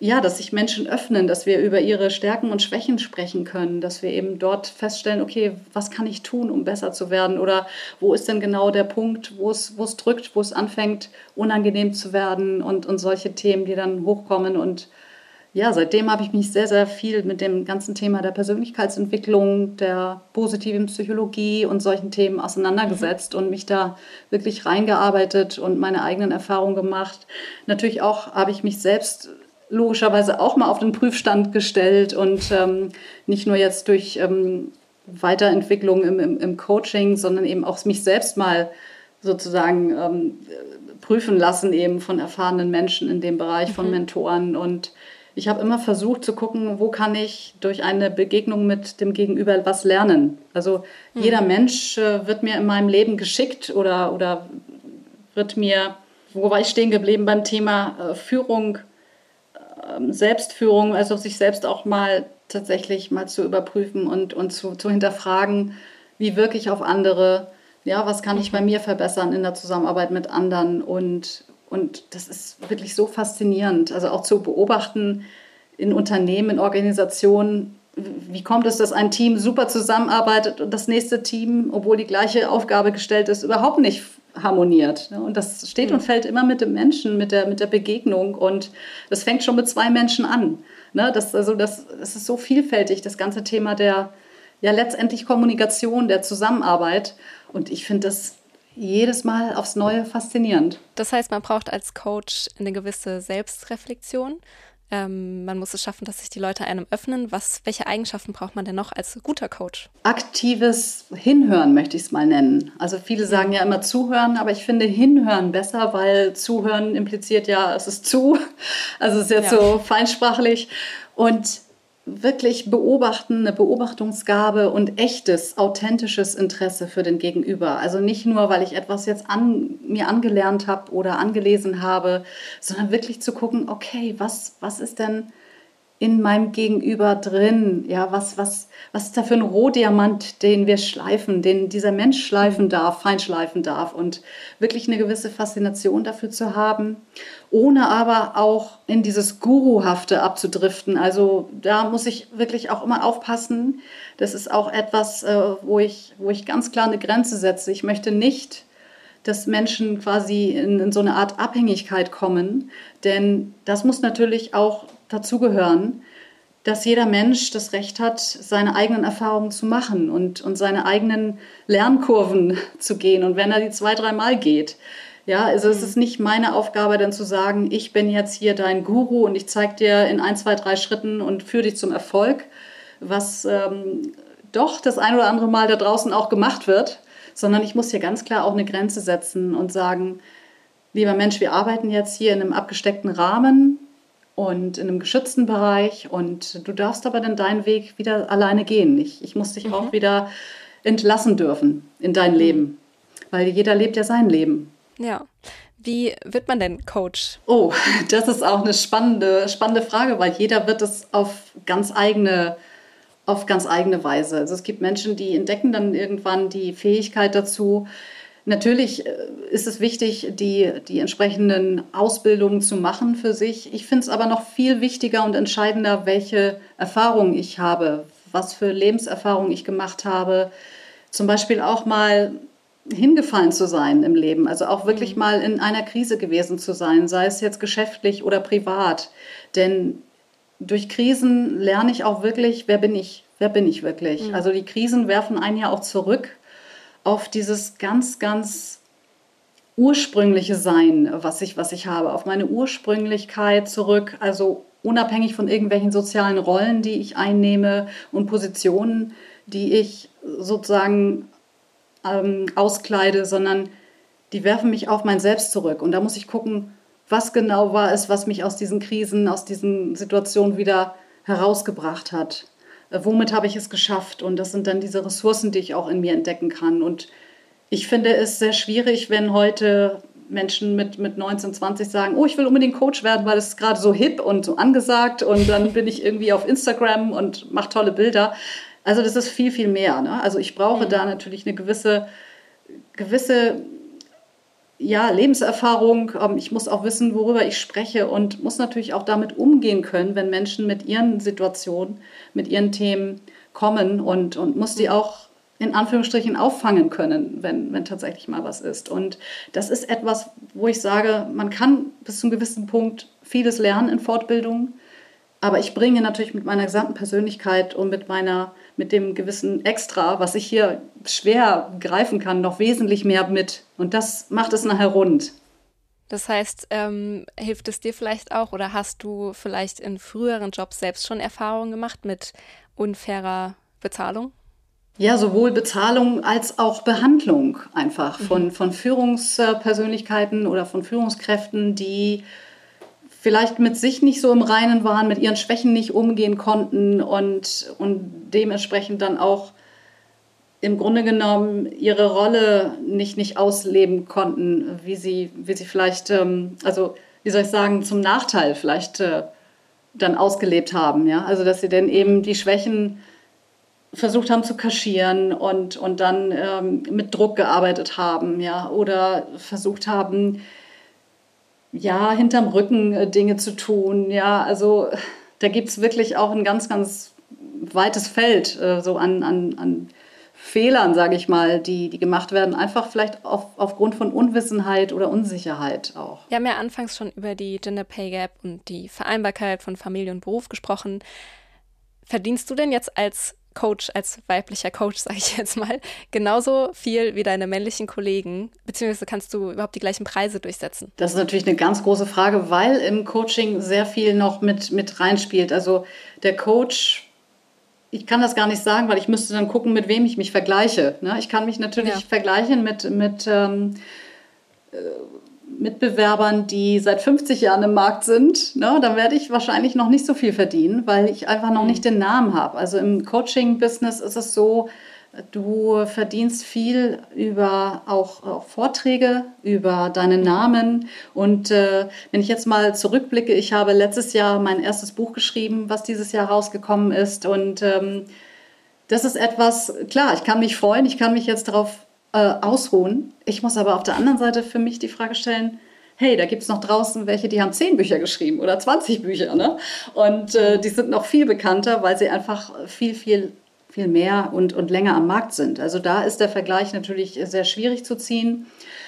A: ja, dass sich Menschen öffnen, dass wir über ihre Stärken und Schwächen sprechen können, dass wir eben dort feststellen, okay, was kann ich tun, um besser zu werden oder wo ist denn genau der Punkt, wo es, wo es drückt, wo es anfängt, unangenehm zu werden und, und solche Themen, die dann hochkommen und ja, seitdem habe ich mich sehr, sehr viel mit dem ganzen Thema der Persönlichkeitsentwicklung, der positiven Psychologie und solchen Themen auseinandergesetzt mhm. und mich da wirklich reingearbeitet und meine eigenen Erfahrungen gemacht. Natürlich auch habe ich mich selbst logischerweise auch mal auf den Prüfstand gestellt und ähm, nicht nur jetzt durch ähm, Weiterentwicklung im, im, im, Coaching, sondern eben auch mich selbst mal sozusagen ähm, prüfen lassen, eben von erfahrenen Menschen in dem Bereich, von mhm. Mentoren und ich habe immer versucht zu gucken, wo kann ich durch eine Begegnung mit dem Gegenüber was lernen. Also mhm. jeder Mensch äh, wird mir in meinem Leben geschickt oder, oder wird mir, wo war ich stehen geblieben beim Thema äh, Führung, äh, Selbstführung, also sich selbst auch mal tatsächlich mal zu überprüfen und, und zu, zu hinterfragen, wie wirke ich auf andere, ja, was kann ich bei mir verbessern in der Zusammenarbeit mit anderen und und das ist wirklich so faszinierend. Also auch zu beobachten in Unternehmen, in Organisationen, wie kommt es, dass ein Team super zusammenarbeitet und das nächste Team, obwohl die gleiche Aufgabe gestellt ist, überhaupt nicht harmoniert. Und das steht und fällt immer mit dem Menschen, mit der, mit der Begegnung. Und das fängt schon mit zwei Menschen an. Ne, das, also das, das ist so vielfältig, das ganze Thema der ja letztendlich Kommunikation, der Zusammenarbeit. Und ich finde das jedes Mal aufs Neue faszinierend.
C: Das heißt, man braucht als Coach eine gewisse Selbstreflexion. Ähm, man muss es schaffen, dass sich die Leute einem öffnen. Was, welche Eigenschaften braucht man denn noch als guter Coach?
A: Aktives Hinhören möchte ich es mal nennen. Also viele sagen ja immer zuhören, aber ich finde Hinhören besser, weil zuhören impliziert ja, es ist zu. Also es ist jetzt ja. so feinsprachlich. Und wirklich beobachten, eine Beobachtungsgabe und echtes, authentisches Interesse für den Gegenüber. Also nicht nur, weil ich etwas jetzt an, mir angelernt habe oder angelesen habe, sondern wirklich zu gucken, okay, was, was ist denn in meinem Gegenüber drin? Ja, was, was, was ist da für ein Rohdiamant, den wir schleifen, den dieser Mensch schleifen darf, feinschleifen darf und wirklich eine gewisse Faszination dafür zu haben, ohne aber auch in dieses Guruhafte abzudriften. Also da muss ich wirklich auch immer aufpassen. Das ist auch etwas, äh, wo ich, wo ich ganz klar eine Grenze setze. Ich möchte nicht dass Menschen quasi in, in, so eine Art Abhängigkeit kommen. Denn das muss natürlich auch dazugehören, dass jeder Mensch das Recht hat, seine eigenen Erfahrungen zu machen und, und seine eigenen Lernkurven zu gehen. Und wenn er die zwei, dreimal geht, ja, also es ist nicht meine Aufgabe, dann zu sagen, ich bin jetzt hier dein Guru und ich zeige dir in ein, zwei, drei Schritten und führe dich zum Erfolg, was ähm, doch das ein oder andere Mal da draußen auch gemacht wird, sondern ich muss hier ganz klar auch eine Grenze setzen und sagen, lieber Mensch, wir arbeiten jetzt hier in einem abgesteckten Rahmen und in einem geschützten Bereich und du darfst aber dann deinen Weg wieder alleine gehen. Ich, ich muss dich mhm. auch wieder entlassen dürfen in dein mhm. Leben, weil jeder lebt ja sein Leben.
C: Ja. Wie wird man denn Coach?
A: Oh, das ist auch eine spannende, spannende Frage, weil jeder wird es auf ganz eigene auf ganz eigene Weise. Also es gibt Menschen, die entdecken dann irgendwann die Fähigkeit dazu, Natürlich äh, ist es wichtig, die, die entsprechenden Ausbildungen zu machen für sich. Ich finde es aber noch viel wichtiger und entscheidender, welche Erfahrungen ich habe, was für Lebenserfahrungen ich gemacht habe. Zum Beispiel auch mal hingefallen zu sein im Leben, also auch wirklich mhm. mal in einer Krise gewesen zu sein, sei es jetzt geschäftlich oder privat. Denn durch Krisen lerne ich auch wirklich, wer bin ich, wer bin ich wirklich. Mhm. Also die Krisen werfen einen ja auch zurück auf dieses ganz, ganz ursprüngliche Sein, was ich, was ich habe, auf meine Ursprünglichkeit zurück, also unabhängig von irgendwelchen sozialen Rollen, die ich einnehme und Positionen, die ich sozusagen ähm, auskleide, sondern die werfen mich auf mein Selbst zurück. Und da muss ich gucken, was genau war es, was mich aus diesen Krisen, aus diesen Situationen wieder herausgebracht hat. Äh, womit habe ich es geschafft? Und das sind dann diese Ressourcen, die ich auch in mir entdecken kann. Und ich finde es sehr schwierig, wenn heute Menschen mit, mit 19, 20 sagen, oh, ich will unbedingt Coach werden, weil es ist gerade so hip und so angesagt und dann bin ich irgendwie auf Instagram und mache tolle Bilder. Also das ist viel, viel mehr. Ne? Also ich brauche mhm. da natürlich eine gewisse, gewisse ja, Lebenserfahrung. Ähm, ich muss auch wissen, worüber ich spreche und muss natürlich auch damit umgehen können, wenn Menschen mit ihren Situationen, mit ihren Themen kommen und, und muss die auch in Anführungsstrichen auffangen können, wenn, wenn tatsächlich mal was ist. Und das ist etwas, wo ich sage, man kann bis zu einem gewissen Punkt vieles lernen in Fortbildung, aber ich bringe natürlich mit meiner gesamten Persönlichkeit und mit meiner mit dem gewissen Extra, was ich hier schwer greifen kann, noch wesentlich mehr mit. Und das macht es nachher rund.
C: Das heißt, ähm, hilft es dir vielleicht auch oder hast du vielleicht in früheren Jobs selbst schon Erfahrungen gemacht mit unfairer Bezahlung?
A: Ja, sowohl Bezahlung als auch Behandlung einfach von, mhm. von Führungspersönlichkeiten oder von Führungskräften, die vielleicht mit sich nicht so im Reinen waren, mit ihren Schwächen nicht umgehen konnten und, und dementsprechend dann auch im Grunde genommen ihre Rolle nicht, nicht ausleben konnten, wie sie, wie sie vielleicht, ähm, also wie soll ich sagen, zum Nachteil vielleicht äh, dann ausgelebt haben. Ja? Also dass sie dann eben die Schwächen versucht haben zu kaschieren und, und dann ähm, mit Druck gearbeitet haben, ja, oder versucht haben, ja, hinterm Rücken äh, Dinge zu tun. Ja, also da gibt es wirklich auch ein ganz, ganz weites Feld äh, so an, an, an Fehlern, sage ich mal, die, die gemacht werden, einfach vielleicht auf, aufgrund von Unwissenheit oder Unsicherheit auch.
C: Wir haben ja anfangs schon über die Gender Pay Gap und die Vereinbarkeit von Familie und Beruf gesprochen. Verdienst du denn jetzt als Coach, als weiblicher Coach, sage ich jetzt mal, genauso viel wie deine männlichen Kollegen? Beziehungsweise kannst du überhaupt die gleichen Preise durchsetzen?
A: Das ist natürlich eine ganz große Frage, weil im Coaching sehr viel noch mit, mit reinspielt. Also der Coach, ich kann das gar nicht sagen, weil ich müsste dann gucken, mit wem ich mich vergleiche. Ne? Ich kann mich natürlich ja. vergleichen mit, mit ähm, äh, Mitbewerbern, die seit 50 Jahren im Markt sind, ne, dann werde ich wahrscheinlich noch nicht so viel verdienen, weil ich einfach noch nicht den Namen habe. Also im Coaching-Business ist es so, du verdienst viel über auch, auch Vorträge, über deinen Namen. Und äh, wenn ich jetzt mal zurückblicke, ich habe letztes Jahr mein erstes Buch geschrieben, was dieses Jahr rausgekommen ist. Und ähm, das ist etwas, klar, ich kann mich freuen, ich kann mich jetzt darauf äh, ausruhen. Ich muss aber auf der anderen Seite für mich die Frage stellen, hey, da gibt es noch draußen welche, die haben zehn Bücher geschrieben oder 20 Bücher. Ne? Und äh, die sind noch viel bekannter, weil sie einfach viel, viel, viel mehr und, und länger am Markt sind. Also da ist der Vergleich natürlich sehr schwierig zu ziehen.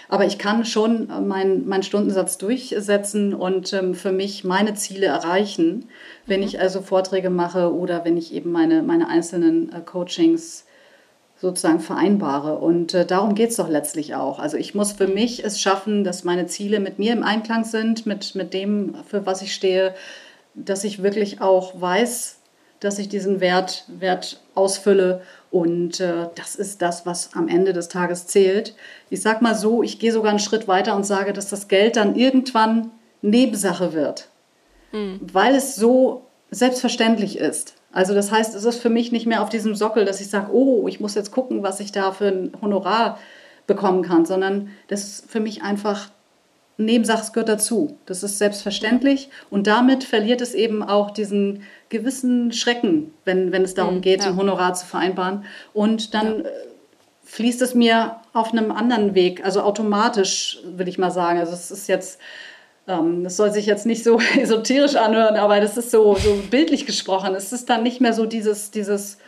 A: Aber ich kann schon meinen mein Stundensatz durchsetzen und ähm, für mich meine Ziele erreichen, wenn mhm. ich also Vorträge mache oder wenn ich eben meine, meine einzelnen äh, Coachings sozusagen vereinbare. Und äh, darum geht es doch letztlich auch. Also ich muss für mich es schaffen, dass meine Ziele mit mir im Einklang sind, mit, mit dem, für was ich stehe, dass ich wirklich auch weiß, dass ich diesen Wert, Wert ausfülle. Und äh, das ist das, was am Ende des Tages zählt. Ich sage mal so, ich gehe sogar einen Schritt weiter und sage, dass das Geld dann irgendwann Nebensache wird, mhm. weil es so selbstverständlich ist. Also das heißt, es ist für mich nicht mehr auf diesem Sockel, dass ich sage, oh, ich muss jetzt gucken, was ich da für ein Honorar bekommen kann, sondern das ist für mich einfach Nebensache, gehört dazu. Das ist selbstverständlich und damit verliert es eben auch diesen gewissen Schrecken, wenn, wenn es darum hm, geht, ja. ein Honorar zu vereinbaren. Und dann ja. Äh, fließt es mir auf einem anderen Weg, also automatisch, will ich mal sagen. Also es ist jetzt das soll sich jetzt nicht so esoterisch anhören, aber das ist so, so bildlich gesprochen. Es ist dann nicht mehr so dieses, dieses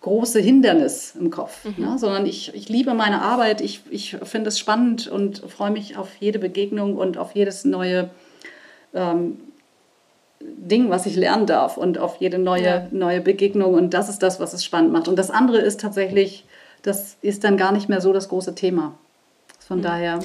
A: große Hindernis im Kopf, mhm. ne? sondern ich, ich liebe meine Arbeit, ich, ich finde es spannend und freue mich auf jede Begegnung und auf jedes neue ähm, Ding, was ich lernen darf und auf jede neue, ja. neue Begegnung. Und das ist das, was es spannend macht. Und das andere ist tatsächlich, das ist dann gar nicht mehr so das große Thema. Von mhm. daher.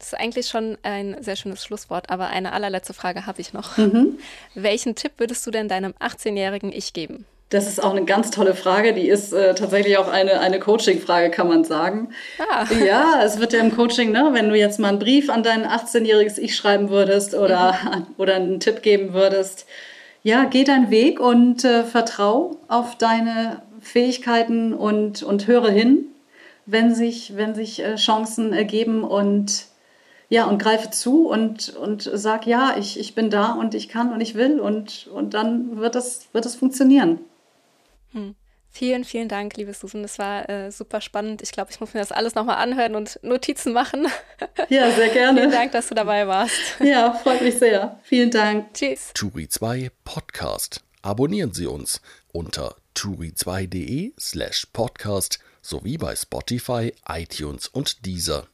C: Das ist eigentlich schon ein sehr schönes Schlusswort, aber eine allerletzte Frage habe ich noch. Mhm. Welchen Tipp würdest du denn deinem 18-jährigen Ich geben?
A: Das ist auch eine ganz tolle Frage. Die ist äh, tatsächlich auch eine, eine Coaching-Frage, kann man sagen. Ah. Ja, es wird ja im Coaching, ne, wenn du jetzt mal einen Brief an dein 18-jähriges Ich schreiben würdest oder, mhm. oder einen Tipp geben würdest. Ja, geh deinen Weg und äh, vertrau auf deine Fähigkeiten und, und höre hin, wenn sich, wenn sich äh, Chancen ergeben und ja, und greife zu und, und sag, ja, ich, ich bin da und ich kann und ich will und, und dann wird das, wird das funktionieren.
C: Hm. Vielen, vielen Dank, liebe Susan. Das war äh, super spannend. Ich glaube, ich muss mir das alles nochmal anhören und Notizen machen.
A: Ja, sehr gerne.
C: vielen Dank, dass du dabei warst.
A: Ja, freut mich sehr. Vielen Dank.
C: Tschüss.
B: Turi 2 Podcast. Abonnieren Sie uns unter turi2.de slash podcast sowie bei Spotify, iTunes und Deezer.